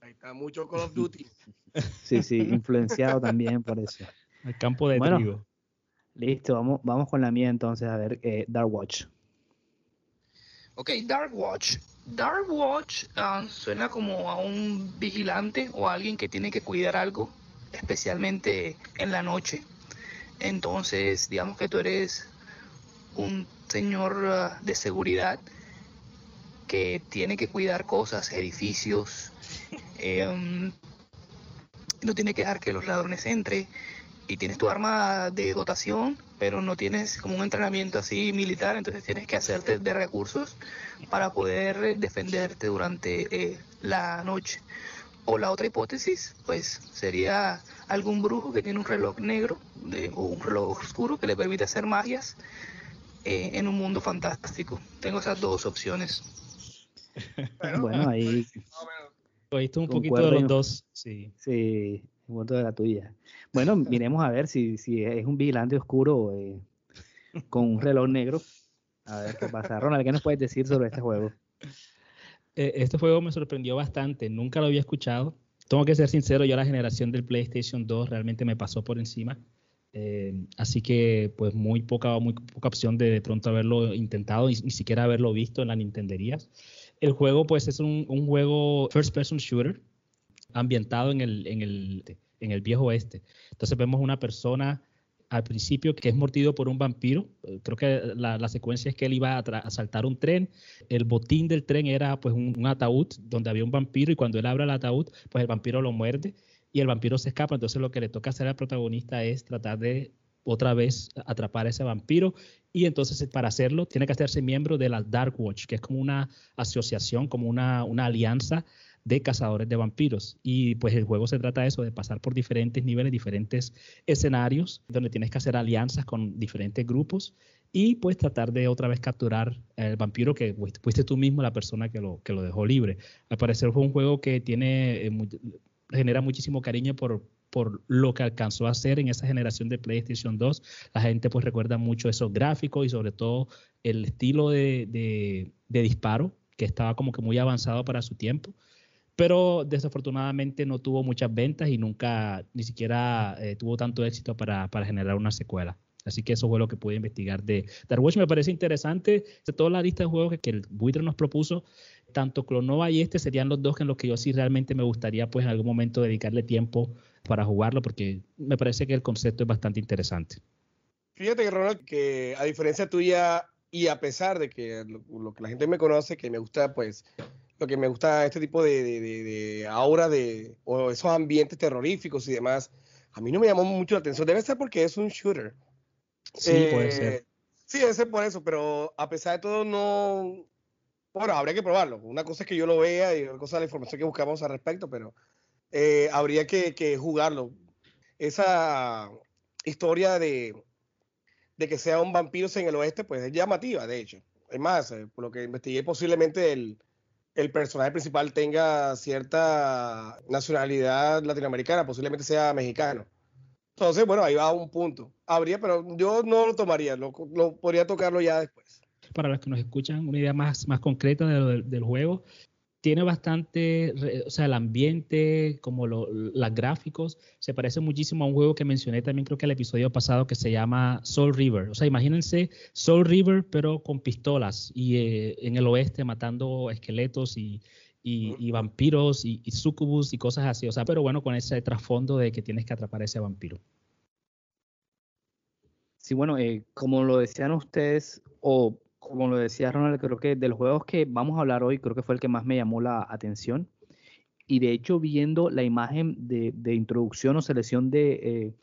Ahí está mucho Call of Duty. (laughs) Sí, sí, influenciado también por eso. El campo de trigo. Listo, vamos, vamos con la mía entonces a ver eh, Dark Watch. Ok, Dark Watch. Dark Watch ah, suena como a un vigilante o a alguien que tiene que cuidar algo, especialmente en la noche. Entonces, digamos que tú eres un señor ah, de seguridad que tiene que cuidar cosas, edificios, (laughs) em, no tiene que dejar que los ladrones entren y tienes tu arma de dotación, pero no tienes como un entrenamiento así militar, entonces tienes que hacerte de recursos para poder defenderte durante eh, la noche. O la otra hipótesis, pues sería algún brujo que tiene un reloj negro de, o un reloj oscuro que le permite hacer magias eh, en un mundo fantástico. Tengo esas dos opciones. bueno, ahí. (laughs) Oíste un poquito de los dos. Sí. Sí, un poquito de la tuya. Bueno, (laughs) miremos a ver si, si es un vigilante oscuro eh, con un reloj negro. A ver qué pasa. Ronald, ¿qué nos puedes decir sobre este juego? (laughs) Eh, este juego me sorprendió bastante, nunca lo había escuchado. Tengo que ser sincero, yo la generación del PlayStation 2 realmente me pasó por encima. Eh, así que pues muy poca, muy poca opción de de pronto haberlo intentado y ni siquiera haberlo visto en las Nintenderías. El juego, pues, es un, un juego first person shooter ambientado en el, en, el, en el viejo oeste. Entonces vemos una persona al principio que es mordido por un vampiro. Eh, creo que la, la secuencia es que él iba a, a, saltar un tren. El botín del tren era pues un, ataúd donde había un vampiro y cuando él abre el ataúd, pues el vampiro lo muerde y el vampiro se escapa. Entonces lo que le toca hacer al protagonista es tratar de otra vez atrapar a ese vampiro y entonces para hacerlo tiene que hacerse miembro de la Dark Watch, que es como una asociación, como una, una alianza de cazadores de vampiros. Y pues el juego se trata de eso, de pasar por diferentes niveles, diferentes escenarios, donde tienes que hacer alianzas con diferentes grupos y pues tratar de otra vez capturar el vampiro que fuiste tú mismo la persona que lo, que lo dejó libre. Al parecer fue un juego que tiene, eh, genera muchísimo cariño por, por lo que alcanzó a hacer en esa generación de PlayStation 2. La gente pues recuerda mucho esos gráficos y sobre todo el estilo de, de, de disparo que estaba como que muy avanzado para su tiempo pero desafortunadamente no tuvo muchas ventas y nunca ni siquiera eh, tuvo tanto éxito para, para, generar una secuela. Así que eso fue lo que pude investigar de Dark Watch. Me parece interesante. De toda la lista de juegos que, el buitre nos propuso, tanto Clonova y este serían los dos en los que yo sí realmente me gustaría pues en algún momento dedicarle tiempo para jugarlo porque me parece que el concepto es bastante interesante. Fíjate que Ronald, que a diferencia tuya y a pesar de que lo que la gente me conoce, que me gusta pues lo que me gusta este tipo de, de, de, de aura de, o esos ambientes terroríficos y demás, a mí no me llamó mucho la atención. Debe ser porque es un shooter. Sí, eh, puede ser. Sí, debe ser por eso, pero a pesar de todo, no. Bueno, habría que probarlo. Una cosa es que yo lo vea y otra cosa es la información que buscamos al respecto, pero eh, habría que, que, jugarlo. Esa historia de, de que sea un vampiro en el oeste, pues es llamativa, de hecho. Es más, eh, por lo que investigué, posiblemente el el personaje principal tenga cierta nacionalidad latinoamericana, posiblemente sea mexicano. Entonces, bueno, ahí va un punto. Habría, pero yo no lo tomaría, lo, lo podría tocarlo ya después. Para los que nos escuchan, una idea más, más concreta de del, del, juego tiene bastante, o sea, el ambiente, como los gráficos, se parece muchísimo a un juego que mencioné también creo que el episodio pasado que se llama Soul River. O sea, imagínense Soul River pero con pistolas y eh, en el oeste matando esqueletos y, y, vampiros y, y sucubus y cosas así. O sea, pero bueno, con ese trasfondo de que tienes que atrapar a ese vampiro. Sí, bueno, eh, como lo decían ustedes, o como lo decía Ronald, creo que de los juegos que vamos a hablar hoy, creo que fue el que más me llamó la atención. Y de hecho, viendo la imagen de, de introducción o selección de eh,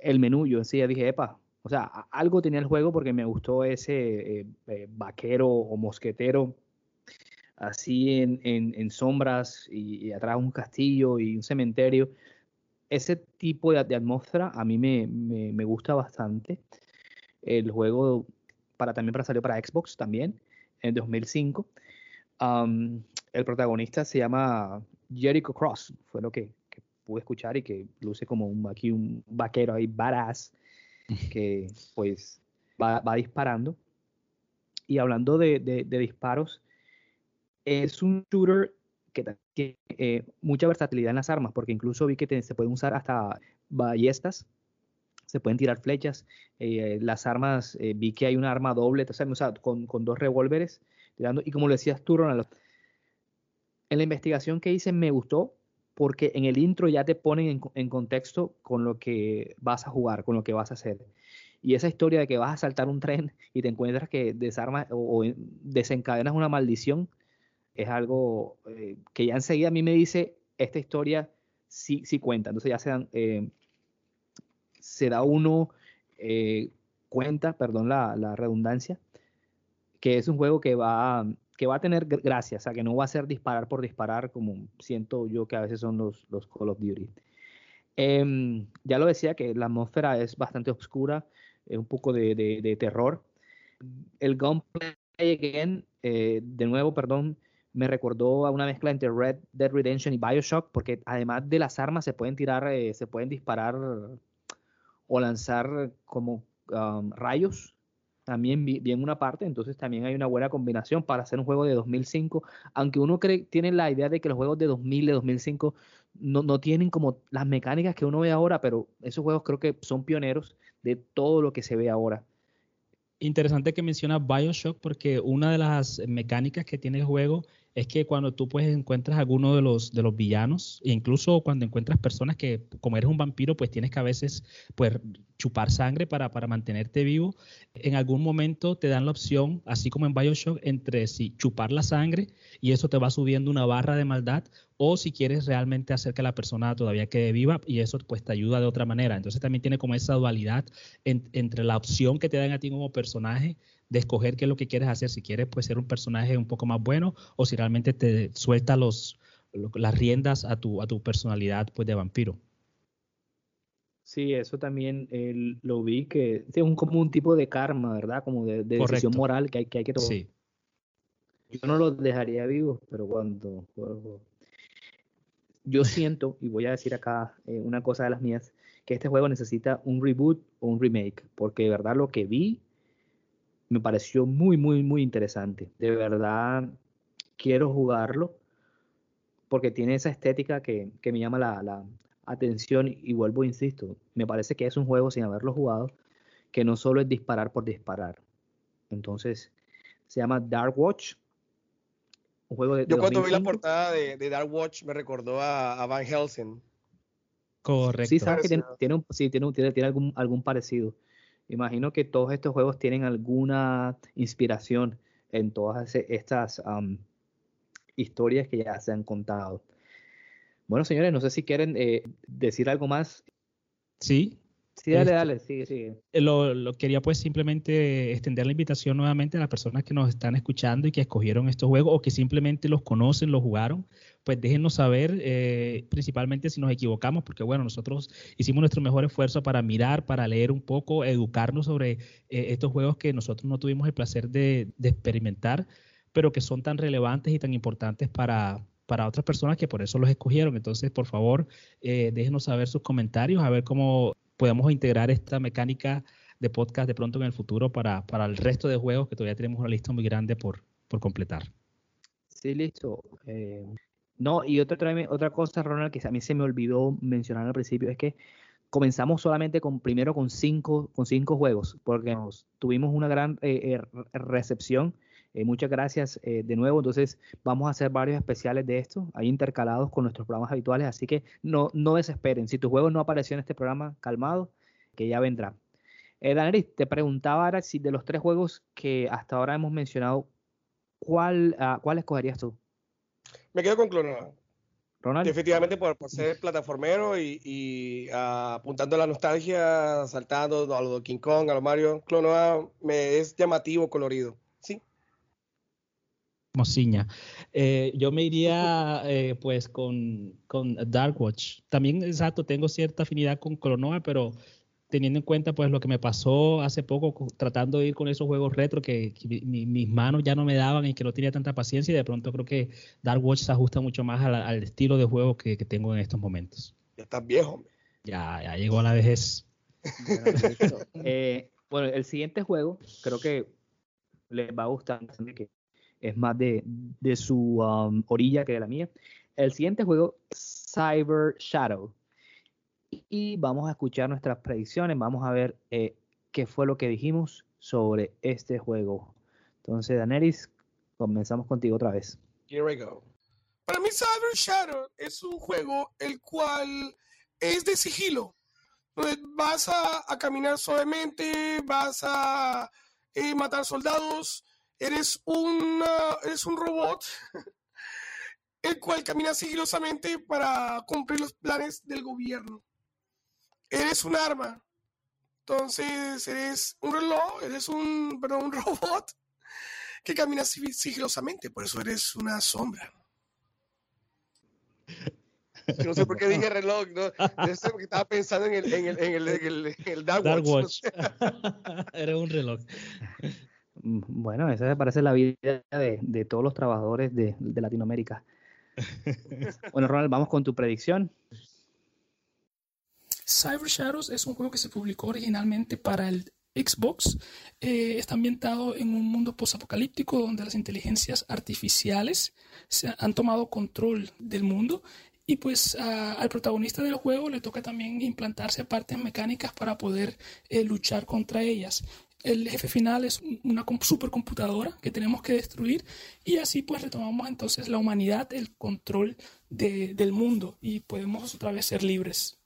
el menú, yo decía, dije, epa, o sea, algo tenía el juego porque me gustó ese eh, eh, vaquero o mosquetero así en, en, en sombras y, y, atrás un castillo y un cementerio. Ese tipo de, de atmósfera a mí me, me, me gusta bastante. El juego para también para salió para Xbox también en 2005. Um, el protagonista se llama Jericho Cross, fue lo que, que, pude escuchar y que luce como un, aquí un vaquero ahí badass (laughs) que pues va, va disparando. Y hablando de, de, de, disparos, es un shooter que tiene eh, mucha versatilidad en las armas, porque incluso vi que te, se pueden usar hasta ballestas se pueden tirar flechas. Eh, las armas, eh, vi que hay una arma doble, o sea, con, con dos revólveres tirando. Y como lo decías tú, Ronald, en la investigación que hice me gustó porque en el intro ya te ponen en, en, contexto con lo que vas a jugar, con lo que vas a hacer. Y esa historia de que vas a saltar un tren y te encuentras que desarmas o, o desencadenas una maldición es algo eh, que ya enseguida a mí me dice, esta historia sí, sí cuenta. Entonces ya se eh, se da uno eh, cuenta, perdón la, redundancia, que es un juego que va, que va a tener gracia, o sea, que no va a ser disparar por disparar como siento yo que a veces son los, los Call of Duty. Eh, ya lo decía que la atmósfera es bastante oscura, es un poco de, de, terror. El gunplay again, eh, de nuevo, perdón, me recordó a una mezcla entre Red Dead Redemption y Bioshock, porque además de las armas se pueden tirar, eh, se pueden disparar o lanzar como um, rayos también vi, en una parte, entonces también hay una buena combinación para hacer un juego de 2005, aunque uno cree, tiene la idea de que los juegos de 2000, de 2005 no, no tienen como las mecánicas que uno ve ahora, pero esos juegos creo que son pioneros de todo lo que se ve ahora. Interesante que mencionas Bioshock porque una de las mecánicas que tiene el juego es que cuando tú pues encuentras alguno de los, de los villanos, e incluso cuando encuentras personas que, como eres un vampiro, pues tienes que a veces pues chupar sangre para, para mantenerte vivo, en algún momento te dan la opción, así como en Bioshock, entre si chupar la sangre y eso te va subiendo una barra de maldad, o si quieres realmente hacer que la persona todavía quede viva y eso pues te ayuda de otra manera. Entonces también tiene como esa dualidad entre la opción que te dan a ti como personaje de escoger qué es lo que quieres hacer, si quieres pues ser un personaje un poco más bueno o si realmente te suelta los, las riendas a tu, a tu personalidad pues de vampiro. Sí, eso también lo vi que es un, como un tipo de karma, ¿verdad? Como de, decisión moral que hay que, hay que tomar. Sí. Yo no lo dejaría vivo, pero cuando yo siento, y voy a decir acá eh, una cosa de las mías, que este juego necesita un reboot o un remake, porque de verdad lo que vi me pareció muy, muy, muy interesante. De verdad quiero jugarlo porque tiene esa estética que, me llama la, atención y vuelvo, insisto, me parece que es un juego sin haberlo jugado, que no solo es disparar por disparar. Entonces, se llama Dark Watch. Un juego de, Yo cuando vi la portada de, Dark Watch me recordó a, Van Helsing. Correcto. Sí, sabes que tiene, tiene, sí, tiene, tiene algún, algún parecido. Imagino que todos estos juegos tienen alguna inspiración en todas estas historias que ya se han contado. Bueno, señores, no sé si quieren eh, decir algo más. Sí, Sí, dale, dale, sigue, sigue. Eh, lo, quería pues simplemente extender la invitación nuevamente a las personas que nos están escuchando y que escogieron estos juegos o que simplemente los conocen, los jugaron, pues déjenos saber, eh, principalmente si nos equivocamos, porque bueno, nosotros hicimos nuestro mejor esfuerzo para mirar, para leer un poco, educarnos sobre eh, estos juegos que nosotros no tuvimos el placer de, experimentar, pero que son tan relevantes y tan importantes para, para otras personas que por eso los escogieron. Entonces, por favor, déjenos saber sus comentarios, a ver cómo podemos integrar esta mecánica de podcast de pronto en el futuro para, para el resto de juegos que todavía tenemos una lista muy grande por, por completar. Sí, listo. Eh, no, y otra, otra cosa, Ronald, que a mí se me olvidó mencionar al principio, es que comenzamos solamente con primero con cinco, con cinco juegos, porque tuvimos una gran eh, eh, muchas gracias de nuevo. Entonces, vamos a hacer varios especiales de esto, ahí intercalados con nuestros programas habituales. Así que no, no desesperen. Si tu juego no apareció en este programa, calmado, que ya vendrá. Eh, Daneris, te preguntaba ahora si de los tres juegos que hasta ahora hemos mencionado, ¿cuál, uh, ¿cuál escogerías tú? Me quedo con Clonoa. Ronald. Efectivamente, por, ser plataformero y, ah, apuntando a la nostalgia, saltando a los King Kong, a los Mario, Clonoa me es llamativo, colorido. Sí. Mociña. Eh, yo me iría eh, pues con, con Dark Watch. También, exacto, tengo cierta afinidad con Clonoa, pero teniendo en cuenta pues lo que me pasó hace poco tratando de ir con esos juegos retro que, mis manos ya no me daban y que no tenía tanta paciencia y de pronto creo que Dark Watch se ajusta mucho más al, estilo de juego que, tengo en estos momentos. Ya estás viejo. Ya, ya llegó la vejez. Eh, bueno, el siguiente juego creo que les va a gustar, que es más de, su um, orilla que de la mía. El siguiente juego, Cyber Shadow y vamos a escuchar nuestras predicciones, vamos a ver eh, qué fue lo que dijimos sobre este juego. Entonces, Daneris, comenzamos contigo otra vez. Here we go. Para mí, Cyber Shadow es un juego el cual es de sigilo. Vas a, caminar suavemente, vas a eh, matar soldados, eres, una, eres un robot (laughs) el cual camina sigilosamente para cumplir los planes del gobierno eres un arma. Entonces, eres un reloj, eres un, perdón, un (laughs) robot que camina sigilosamente, por eso eres una sombra. No sé por qué dije reloj, ¿no? sé porque estaba pensando en el, en el, en el, en el, Dark, Watch. (laughs) Eres un reloj. Bueno, esa me parece la vida de, de todos los trabajadores de, de Latinoamérica. (laughs) Bueno, Ronald, vamos con tu predicción. Cyber Shadows es un juego que se publicó originalmente para el Xbox. Eh, está ambientado en un mundo posapocalíptico donde las inteligencias artificiales se han tomado control del mundo y pues al protagonista del juego le toca también implantarse partes mecánicas para poder eh, luchar contra ellas. El jefe final es una supercomputadora que tenemos que destruir y así pues retomamos entonces la humanidad, el control del mundo y podemos otra vez ser libres.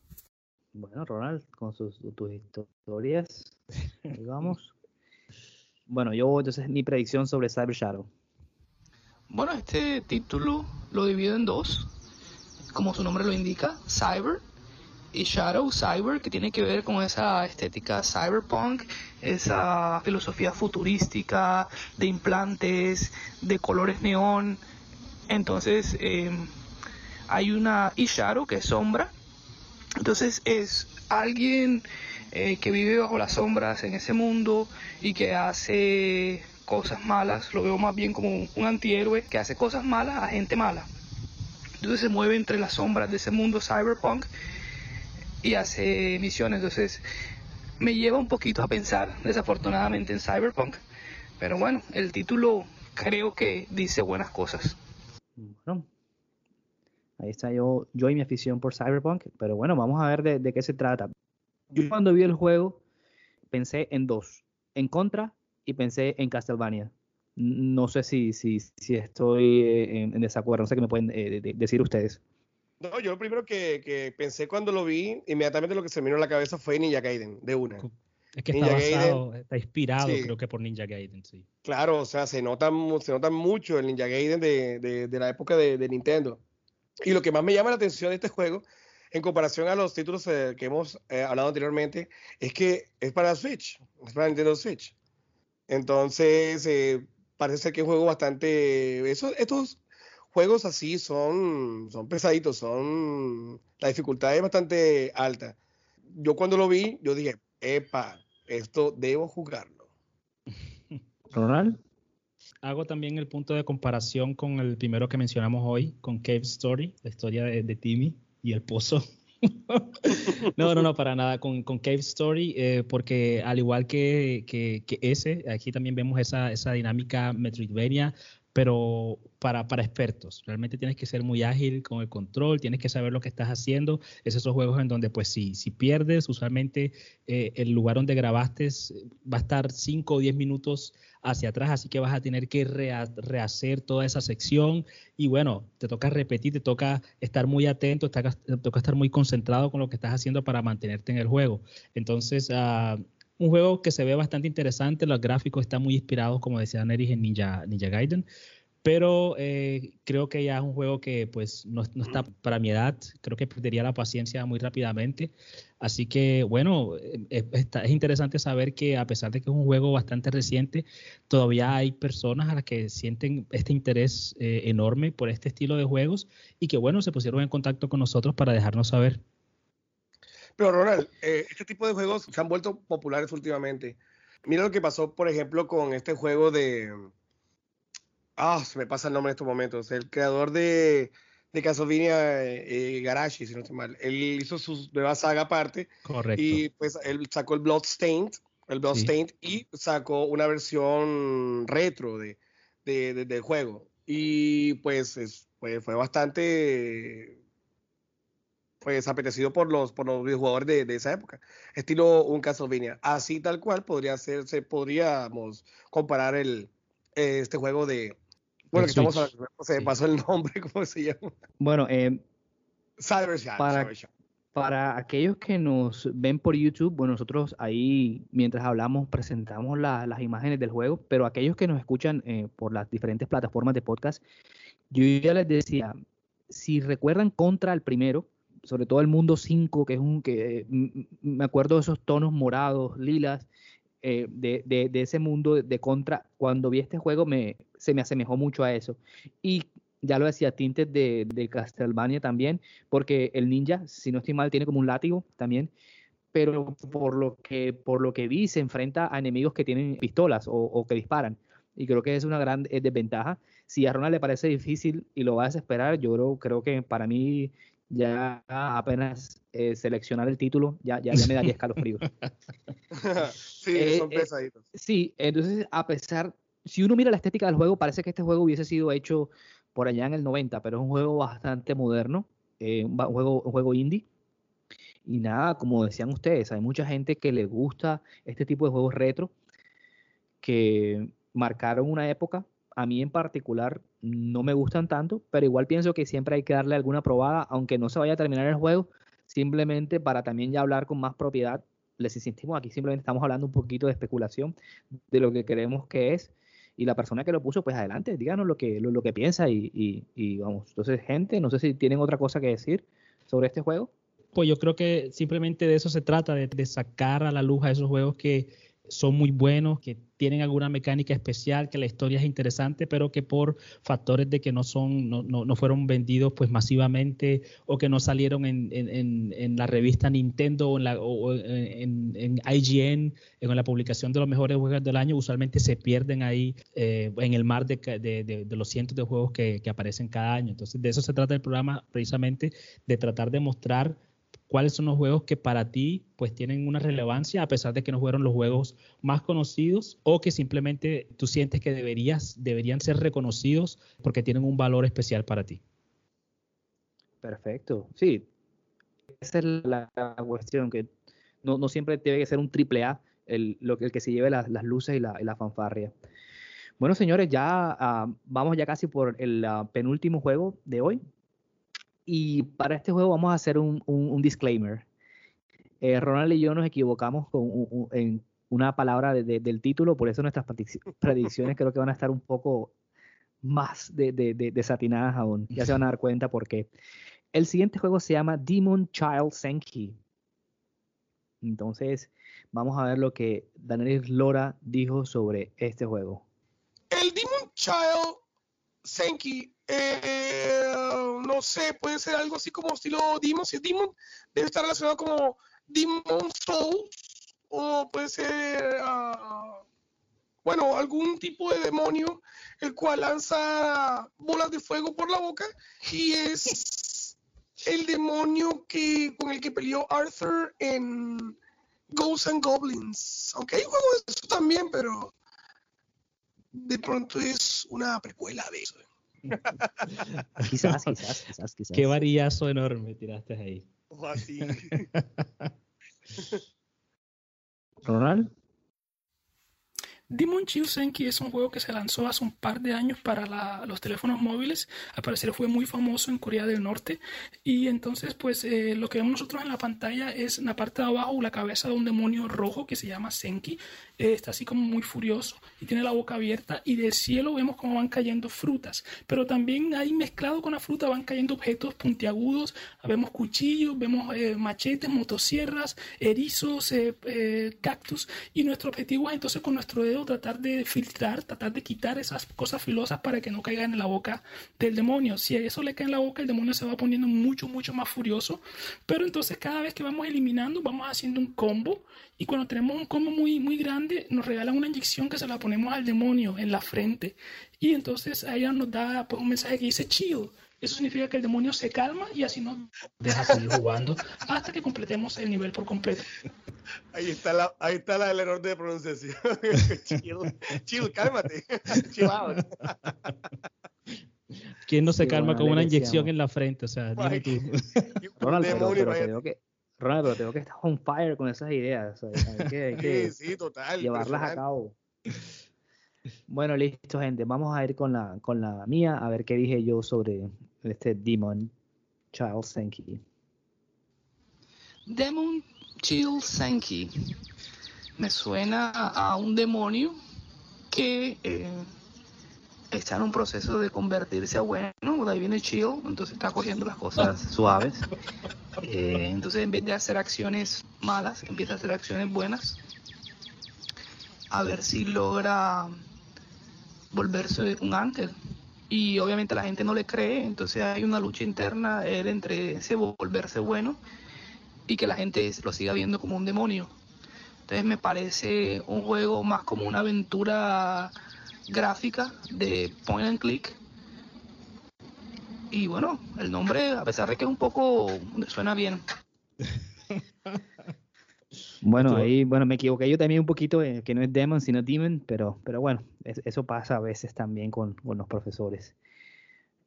Bueno, Ronald, con sus, tus historias, (laughs) vamos. Bueno, yo entonces mi predicción sobre Cyber Shadow. Bueno, este título lo divido en dos, como su nombre lo indica, Cyber y Shadow Cyber, que tiene que ver con esa estética cyberpunk, esa filosofía futurística de implantes, de colores neón. Entonces, em, hay una y Shadow que es sombra. Entonces, es alguien eh, que vive bajo las sombras en ese mundo y que hace cosas malas. Lo veo más bien como un antihéroe que hace cosas malas a gente mala. Entonces se mueve entre las sombras de ese mundo cyberpunk y hace misiones. Entonces me lleva un poquito a pensar, desafortunadamente, en Cyberpunk. Pero bueno, el título creo que dice buenas cosas. Bueno, ahí está yo, yo y mi afición por Cyberpunk. Pero bueno, vamos a ver de, qué se trata. Yo cuando vi el juego pensé en dos, en Contra y pensé en Castlevania. No sé si, si, si estoy eh, en, desacuerdo, no sé qué me pueden eh, decir ustedes. No, yo lo primero que, pensé cuando lo vi, inmediatamente lo que se me vino a la cabeza fue Ninja Gaiden, de una. Es que está, basado, está inspirado, creo que por Ninja Gaiden, sí. Claro, o sea, se nota, se nota mucho el Ninja Gaiden de, la época de, Nintendo. Y lo que más me llama la atención de este juego, en comparación a los títulos eh, que hemos eh, hablado anteriormente, es que es para Switch, es para Nintendo Switch. Entonces, eh, parece ser que es un juego bastante... Eso, estos juegos así son, son pesaditos, son, la dificultad es bastante alta. Yo cuando lo vi, yo dije, epa, esto debo jugarlo. (laughs) Ronald. Hago también el punto de comparación con el primero que mencionamos hoy, con Cave Story, la historia de, Timmy y el pozo. (laughs) no, no, no, para nada, con, con Cave Story, eh, porque al igual que, que, que, ese, aquí también vemos esa, esa dinámica Metroidvania, pero para, para, expertos. Realmente tienes que ser muy ágil con el control, tienes que saber lo que estás haciendo. Es esos juegos en donde, pues, si, si pierdes, usualmente eh, el lugar donde grabaste va a estar 5 o 10 minutos hacia atrás, así que vas a tener que rehacer toda esa sección. Y bueno, te toca repetir, te toca estar muy atento, te toca, estar muy concentrado con lo que estás haciendo para mantenerte en el juego. Entonces, uh, un juego que se ve bastante interesante, los gráficos están muy inspirados, como decía Neris, en Ninja, Ninja Gaiden, pero eh, creo que ya es un juego que pues no, está para mi edad, creo que perdería la paciencia muy rápidamente, así que bueno, eh, es, interesante saber que a pesar de que es un juego bastante reciente, todavía hay personas a las que sienten este interés eh, enorme por este estilo de juegos y que bueno, se pusieron en contacto con nosotros para dejarnos saber. Pero Ronald, eh, este tipo de juegos se han vuelto populares últimamente. Mira lo que pasó, por ejemplo, con este juego de... Ah, se me pasa el nombre en estos momentos. El creador de, de Castlevania, eh, Garashi, si no estoy mal. Él hizo su nueva saga aparte. Correcto. Y pues él sacó el Bloodstained, el Bloodstained y sacó una versión retro de, de, del juego. Y pues, es, pues fue bastante pues apetecido por los, por los videojugadores de, de, esa época, estilo un Castlevania. Así tal cual podría se podríamos comparar el, este juego de, bueno, que estamos hablando, se pasó el nombre, (laughs) ¿cómo se llama? Bueno, eh, Cyber para, para aquellos que nos ven por YouTube, bueno, nosotros ahí, mientras hablamos, presentamos las imágenes del juego, pero aquellos que nos escuchan eh, por las diferentes plataformas de podcast, yo ya les decía, si recuerdan contra el primero, sobre todo el mundo 5, que es un que me acuerdo de esos tonos morados, lilas, eh, de, de, ese mundo de contra. Cuando vi este juego me, se me asemejó mucho a eso. Y ya lo decía, tintes de, de Castlevania también, porque el ninja, si no estoy mal, tiene como un látigo también. Pero por lo que, por lo que vi, se enfrenta a enemigos que tienen pistolas o, que disparan. Y creo que es una gran eh, desventaja. Si a Ronald le parece difícil y lo va a desesperar, yo creo, creo que para mí ya apenas eh, seleccionar el título, ya, ya, me daría escalofrío. (laughs) sí, eh, son eh, pesaditos. sí, entonces a pesar, si uno mira la estética del juego, parece que este juego hubiese sido hecho por allá en el 90, pero es un juego bastante moderno, un, juego, un juego indie. Y nada, como decían ustedes, hay mucha gente que le gusta este tipo de juegos retro. que marcaron una época. A mí en particular no me gustan tanto, pero igual pienso que siempre hay que darle alguna probada, aunque no se vaya a terminar el juego, simplemente para también ya hablar con más propiedad. Les insistimos, aquí simplemente estamos hablando un poquito de especulación de lo que creemos que es. Y la persona que lo puso, pues adelante, díganos lo que, lo, que piensa y, y, y vamos. Entonces, gente, no sé si tienen otra cosa que decir sobre este juego. Pues yo creo que simplemente de eso se trata, de, de sacar a la luz a esos juegos que son muy buenos, que tienen alguna mecánica especial, que la historia es interesante, pero que por factores de que no son, no, no, no fueron vendidos pues masivamente o que no salieron en, en, en la revista Nintendo o, en, la, o en, IGN, en la publicación de los mejores juegos del año, usualmente se pierden ahí eh, en el mar de, de, de, de, los cientos de juegos que, que aparecen cada año. Entonces, de eso se trata el programa, precisamente, de tratar de mostrar cuáles son los juegos que para ti pues tienen una relevancia a pesar de que no fueron los juegos más conocidos o que simplemente tú sientes que deberías, deberían ser reconocidos porque tienen un valor especial para ti. Perfecto, sí. Esa es la, cuestión, que no, no, siempre debe que ser un triple A el, lo, el que se lleve las, luces y la, y la, fanfarria. Bueno, señores, ya uh, vamos ya casi por el uh, penúltimo juego de hoy. Y para este juego vamos a hacer un, un, disclaimer. Eh, Ronald y yo nos equivocamos con en una palabra de, de, del título, por eso nuestras (laughs) predicciones creo que van a estar un poco más de, desatinadas aún. Ya se van a dar cuenta porque el siguiente juego se llama Demon Child Senki. Entonces, vamos a ver lo que Daniel Lora dijo sobre este juego. El Demon Child Senki eh, no sé, puede ser algo así como estilo Demon. Si es Demon, debe estar relacionado como Demon Soul. O puede ser, uh, bueno, algún tipo de demonio el cual lanza bolas de fuego por la boca. Y es el demonio que, con el que peleó Arthur en Ghosts and Goblins. Aunque hay juegos de eso también, pero de pronto es una precuela de eso. (laughs) quizás, quizás, quizás, quizás. Qué varillazo enorme tiraste ahí. Así. (laughs) Ronald. Demon Chill Senki es un juego que se lanzó hace un par de años para la, los teléfonos móviles. Al parecer fue muy famoso en Corea del Norte. Y entonces, pues, eh, lo que vemos nosotros en la pantalla es en la parte de abajo la cabeza de un demonio rojo que se llama Senki. Eh, está así como muy furioso y tiene la boca abierta. Y del cielo vemos cómo van cayendo frutas. Pero también ahí mezclado con la fruta van cayendo objetos puntiagudos. Vemos cuchillos, vemos eh, machetes, motosierras, erizos, cactus. Y nuestro objetivo es entonces con nuestro dedo tratar de filtrar, tratar de quitar esas cosas filosas para que no caigan en la boca del demonio. Si eso le cae en la boca, el demonio se va poniendo mucho, mucho más furioso. Pero entonces cada vez que vamos eliminando, vamos haciendo un combo. Y cuando tenemos un combo muy, muy grande, nos regalan una inyección que se la ponemos al demonio en la frente. Y entonces a ella nos da pues, un mensaje que dice chill. Eso significa que el demonio se calma y así nos deja seguir jugando hasta que completemos el nivel por completo. Ahí está la, ahí está la el error de pronunciación. (laughs) chill, chill, cálmate. (laughs) Chill out. ¿Quién no se calma con una inyección en la frente? O sea, dime tú. (laughs) Ronald, pero, pero te que, Ronald, pero tengo que estar on fire con esas ideas. O sea, hay que, hay que sí, sí, total. Llevarlas a cabo. Bueno, listo, gente. Vamos a ir con la, con la mía, a ver qué dije yo sobre este Demon Child Senki. Demon Child Senki. Me suena a un demonio que eh, está en un proceso de convertirse a bueno. De ahí viene Chill, entonces está cogiendo las cosas (laughs) suaves. Eh, entonces, en vez de hacer acciones malas, empieza a hacer acciones buenas. A ver si logra volverse un ángel. Y obviamente la gente no le cree, entonces hay una lucha interna él entre ese volverse bueno y que la gente lo siga viendo como un demonio. Entonces me parece un juego más como una aventura gráfica de point and click. Y bueno, el nombre, a pesar de que es un poco, suena bien. Bueno, ahí, bueno, me equivoqué yo también un poquito, eh, que no es Demon, sino Demon, pero, pero bueno, es, eso pasa a veces también con, con los profesores.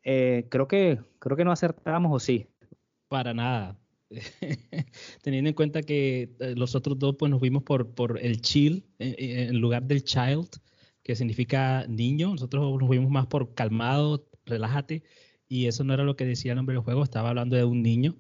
Eh, creo que creo que no acertamos, ¿o sí? Para nada. (laughs) teniendo en cuenta que eh, los otros dos pues nos fuimos por, por el chill en lugar del child, que significa niño, nosotros nos fuimos más por calmado, relájate, y eso no era lo que decía el nombre del juego, estaba hablando de un niño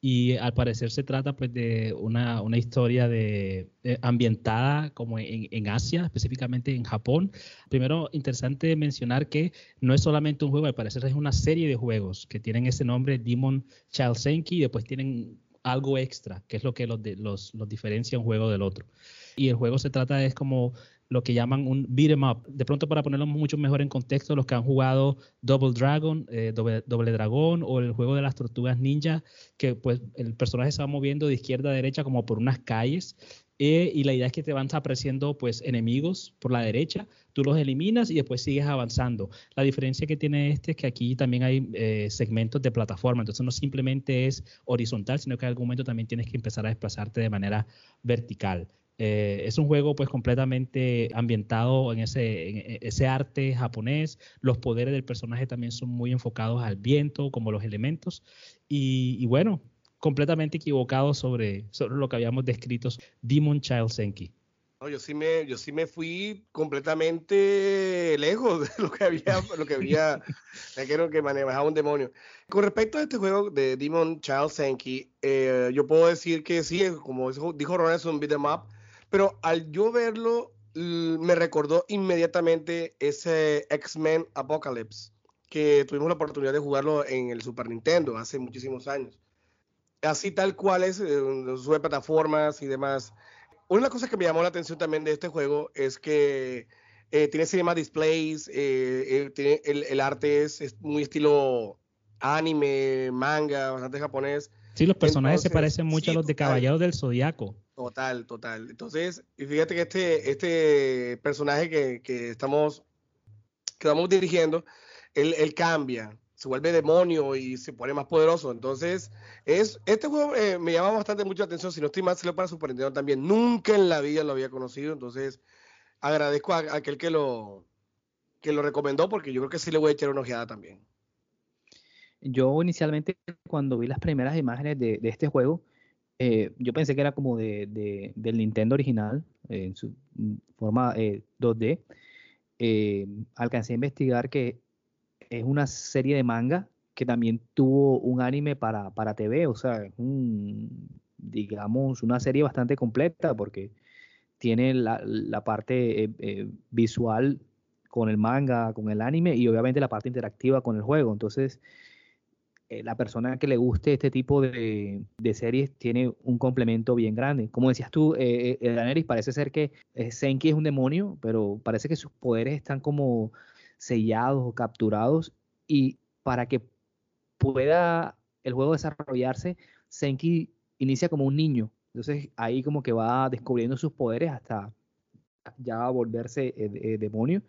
y al parecer se trata pues de una, una historia de, ambientada como en, en, Asia, específicamente en Japón. Primero, interesante mencionar que no es solamente un juego, al parecer es una serie de juegos que tienen ese nombre Demon Child Senki y después tienen algo extra, que es lo que los, los, los diferencia un juego del otro. Y el juego se trata es como lo que llaman un beat em up. De pronto, para ponerlo mucho mejor en contexto, los que han jugado Double Dragon, eh, Doble, o el juego de las tortugas ninja, que pues el personaje se va moviendo de izquierda a derecha como por unas calles. Eh, y la idea es que te van apareciendo pues enemigos por la derecha, tú los eliminas y después sigues avanzando. La diferencia que tiene este es que aquí también hay eh, segmentos de plataforma, entonces no simplemente es horizontal, sino que en algún momento también tienes que empezar a desplazarte de manera vertical. Eh, es un juego pues completamente ambientado en ese, ese arte japonés. Los poderes del personaje también son muy enfocados al viento, como los elementos. Y, bueno, completamente equivocado sobre, sobre lo que habíamos descrito, Demon Child Senki. No, yo sí me, yo sí me fui completamente lejos de (laughs) lo que había, lo que había, (laughs) creo que manejaba un demonio. Con respecto a este juego de Demon Child Senki, eh, yo puedo decir que sí, como dijo Ron, es un beat'em up pero al yo verlo, me recordó inmediatamente ese X-Men Apocalypse, que tuvimos la oportunidad de jugarlo en el Super Nintendo hace muchísimos años. Así tal cual es, eh, sube plataformas y demás. Una de las cosas que me llamó la atención también de este juego es que eh, tiene cinema displays, eh, tiene, el, arte es, muy estilo anime, manga, bastante japonés. Sí, los personajes se parecen mucho a los de Caballeros del Zodiaco. Total, total. Entonces, y fíjate que este, este personaje que, que estamos, que estamos dirigiendo, él, cambia, se vuelve demonio y se pone más poderoso. Entonces, es, este juego eh, me llama bastante mucho la atención. Si no estoy mal, lo para Super Nintendo también. Nunca en la vida lo había conocido. Entonces, agradezco a, aquel que lo, que lo recomendó porque yo creo que sí le voy a echar una ojeada también. Yo inicialmente cuando vi las primeras imágenes de, de este juego, eh, yo pensé que era como de, del Nintendo original, en su forma 2D. Eh, eh, alcancé a investigar que es una serie de manga que también tuvo un anime para, para TV, o sea, es un, digamos, una serie bastante completa porque tiene la, la parte visual con el manga, con el anime y obviamente la parte interactiva con el juego. Entonces, eh, la persona que le guste este tipo de, series tiene un complemento bien grande. Como decías tú, eh, eh parece ser que eh, Senki es un demonio, pero parece que sus poderes están como sellados o capturados y para que pueda el juego desarrollarse, Senki inicia como un niño. Entonces ahí como que va descubriendo sus poderes hasta ya volverse demonio.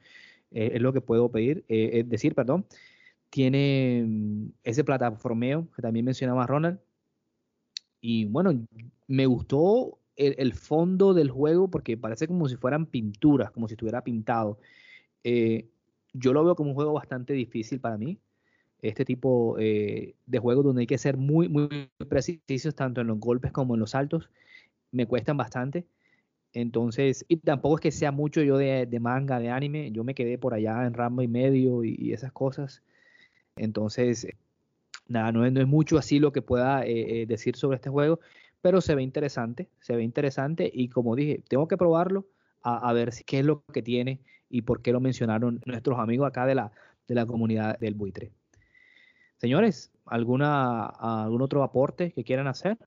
es lo que puedo pedir, decir, perdón tiene mm, ese plataformeo que también mencionaba Ronald. Y bueno, me gustó el, fondo del juego porque parece como si fueran pinturas, como si estuviera pintado. Eh, yo lo veo como un juego bastante difícil para mí. Este tipo eh, de juego donde hay que ser muy, muy precisos tanto en los golpes como en los saltos, me cuestan bastante. Entonces, y tampoco es que sea mucho yo de, manga, de anime, yo me quedé por allá en Rambo y medio y esas cosas. Entonces, nada, no es, mucho así lo que pueda eh, eh, decir sobre este juego, pero se ve interesante, se ve interesante y como dije, tengo que probarlo a, ver si, qué es lo que tiene y por qué lo mencionaron nuestros amigos acá de la, de la comunidad del buitre. Señores, ¿alguna, ¿algún otro aporte que quieran hacer?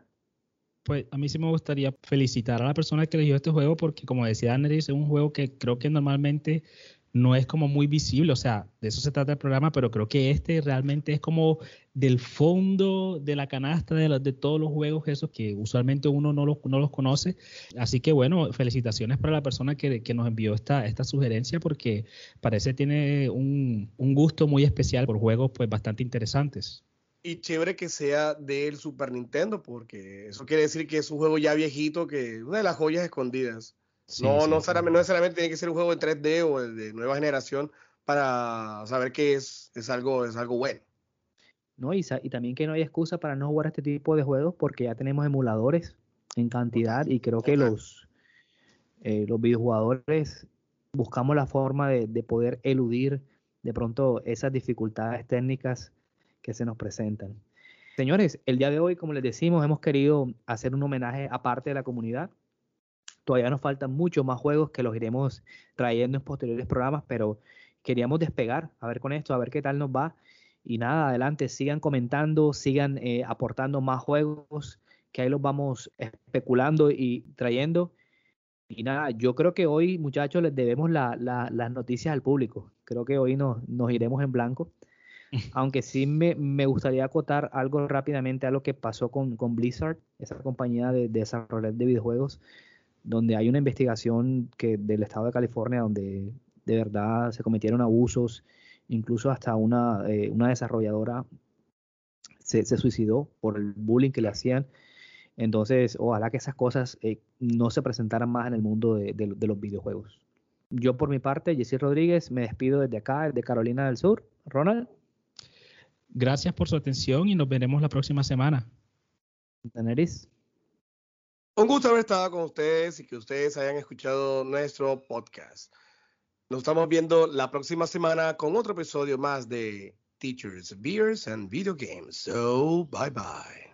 Pues a mí sí me gustaría felicitar a la persona que eligió este juego porque como decía Anderis, es un juego que creo que normalmente no es como muy visible, o sea, de eso se trata el programa, pero creo que este realmente es como del fondo de la canasta de, todos los juegos esos que usualmente uno no los, no los conoce. Así que bueno, felicitaciones para la persona que, nos envió esta, esta sugerencia porque parece tiene un, un gusto muy especial por juegos pues bastante interesantes. Y chévere que sea del Super Nintendo, porque eso quiere decir que es un juego ya viejito, que una de las joyas escondidas no, no, necesariamente tiene que ser un juego en 3D o de nueva generación para saber que es, es, algo, es algo bueno. ¿no? Y, y también que no hay excusa para no jugar este tipo de juegos porque ya tenemos emuladores en cantidad y creo que los, eh, los videojugadores buscamos la forma de, de, poder eludir de pronto esas dificultades técnicas que se nos presentan. Señores, el día de hoy, como les decimos, hemos querido hacer un homenaje aparte de la comunidad. Todavía nos faltan muchos más juegos que los iremos trayendo en posteriores programas, pero queríamos despegar, a ver con esto, a ver qué tal nos va. Y nada, adelante, sigan comentando, sigan eh, aportando más juegos, que ahí los vamos especulando y trayendo. Y nada, yo creo que hoy, muchachos, les debemos la, la, las noticias al público. Creo que hoy nos, nos iremos en blanco. (laughs) Aunque sí me, me, gustaría acotar algo rápidamente a lo que pasó con, con Blizzard, esa compañía de, de desarrollo de videojuegos, donde hay una investigación que del estado de California donde de verdad se cometieron abusos, incluso hasta una, eh, una desarrolladora se, se, suicidó por el bullying que le hacían. Entonces, ojalá que esas cosas eh, no se presentaran más en el mundo de, de, de, los videojuegos. Yo por mi parte, Jessy Rodríguez, me despido desde acá, desde Carolina del Sur. Ronald. Gracias por su atención y nos veremos la próxima semana. Daneris. Un gusto haber estado con ustedes y que ustedes hayan escuchado nuestro podcast. Nos estamos viendo la próxima semana con otro episodio más de Teachers, Beers and Video Games. So, bye bye.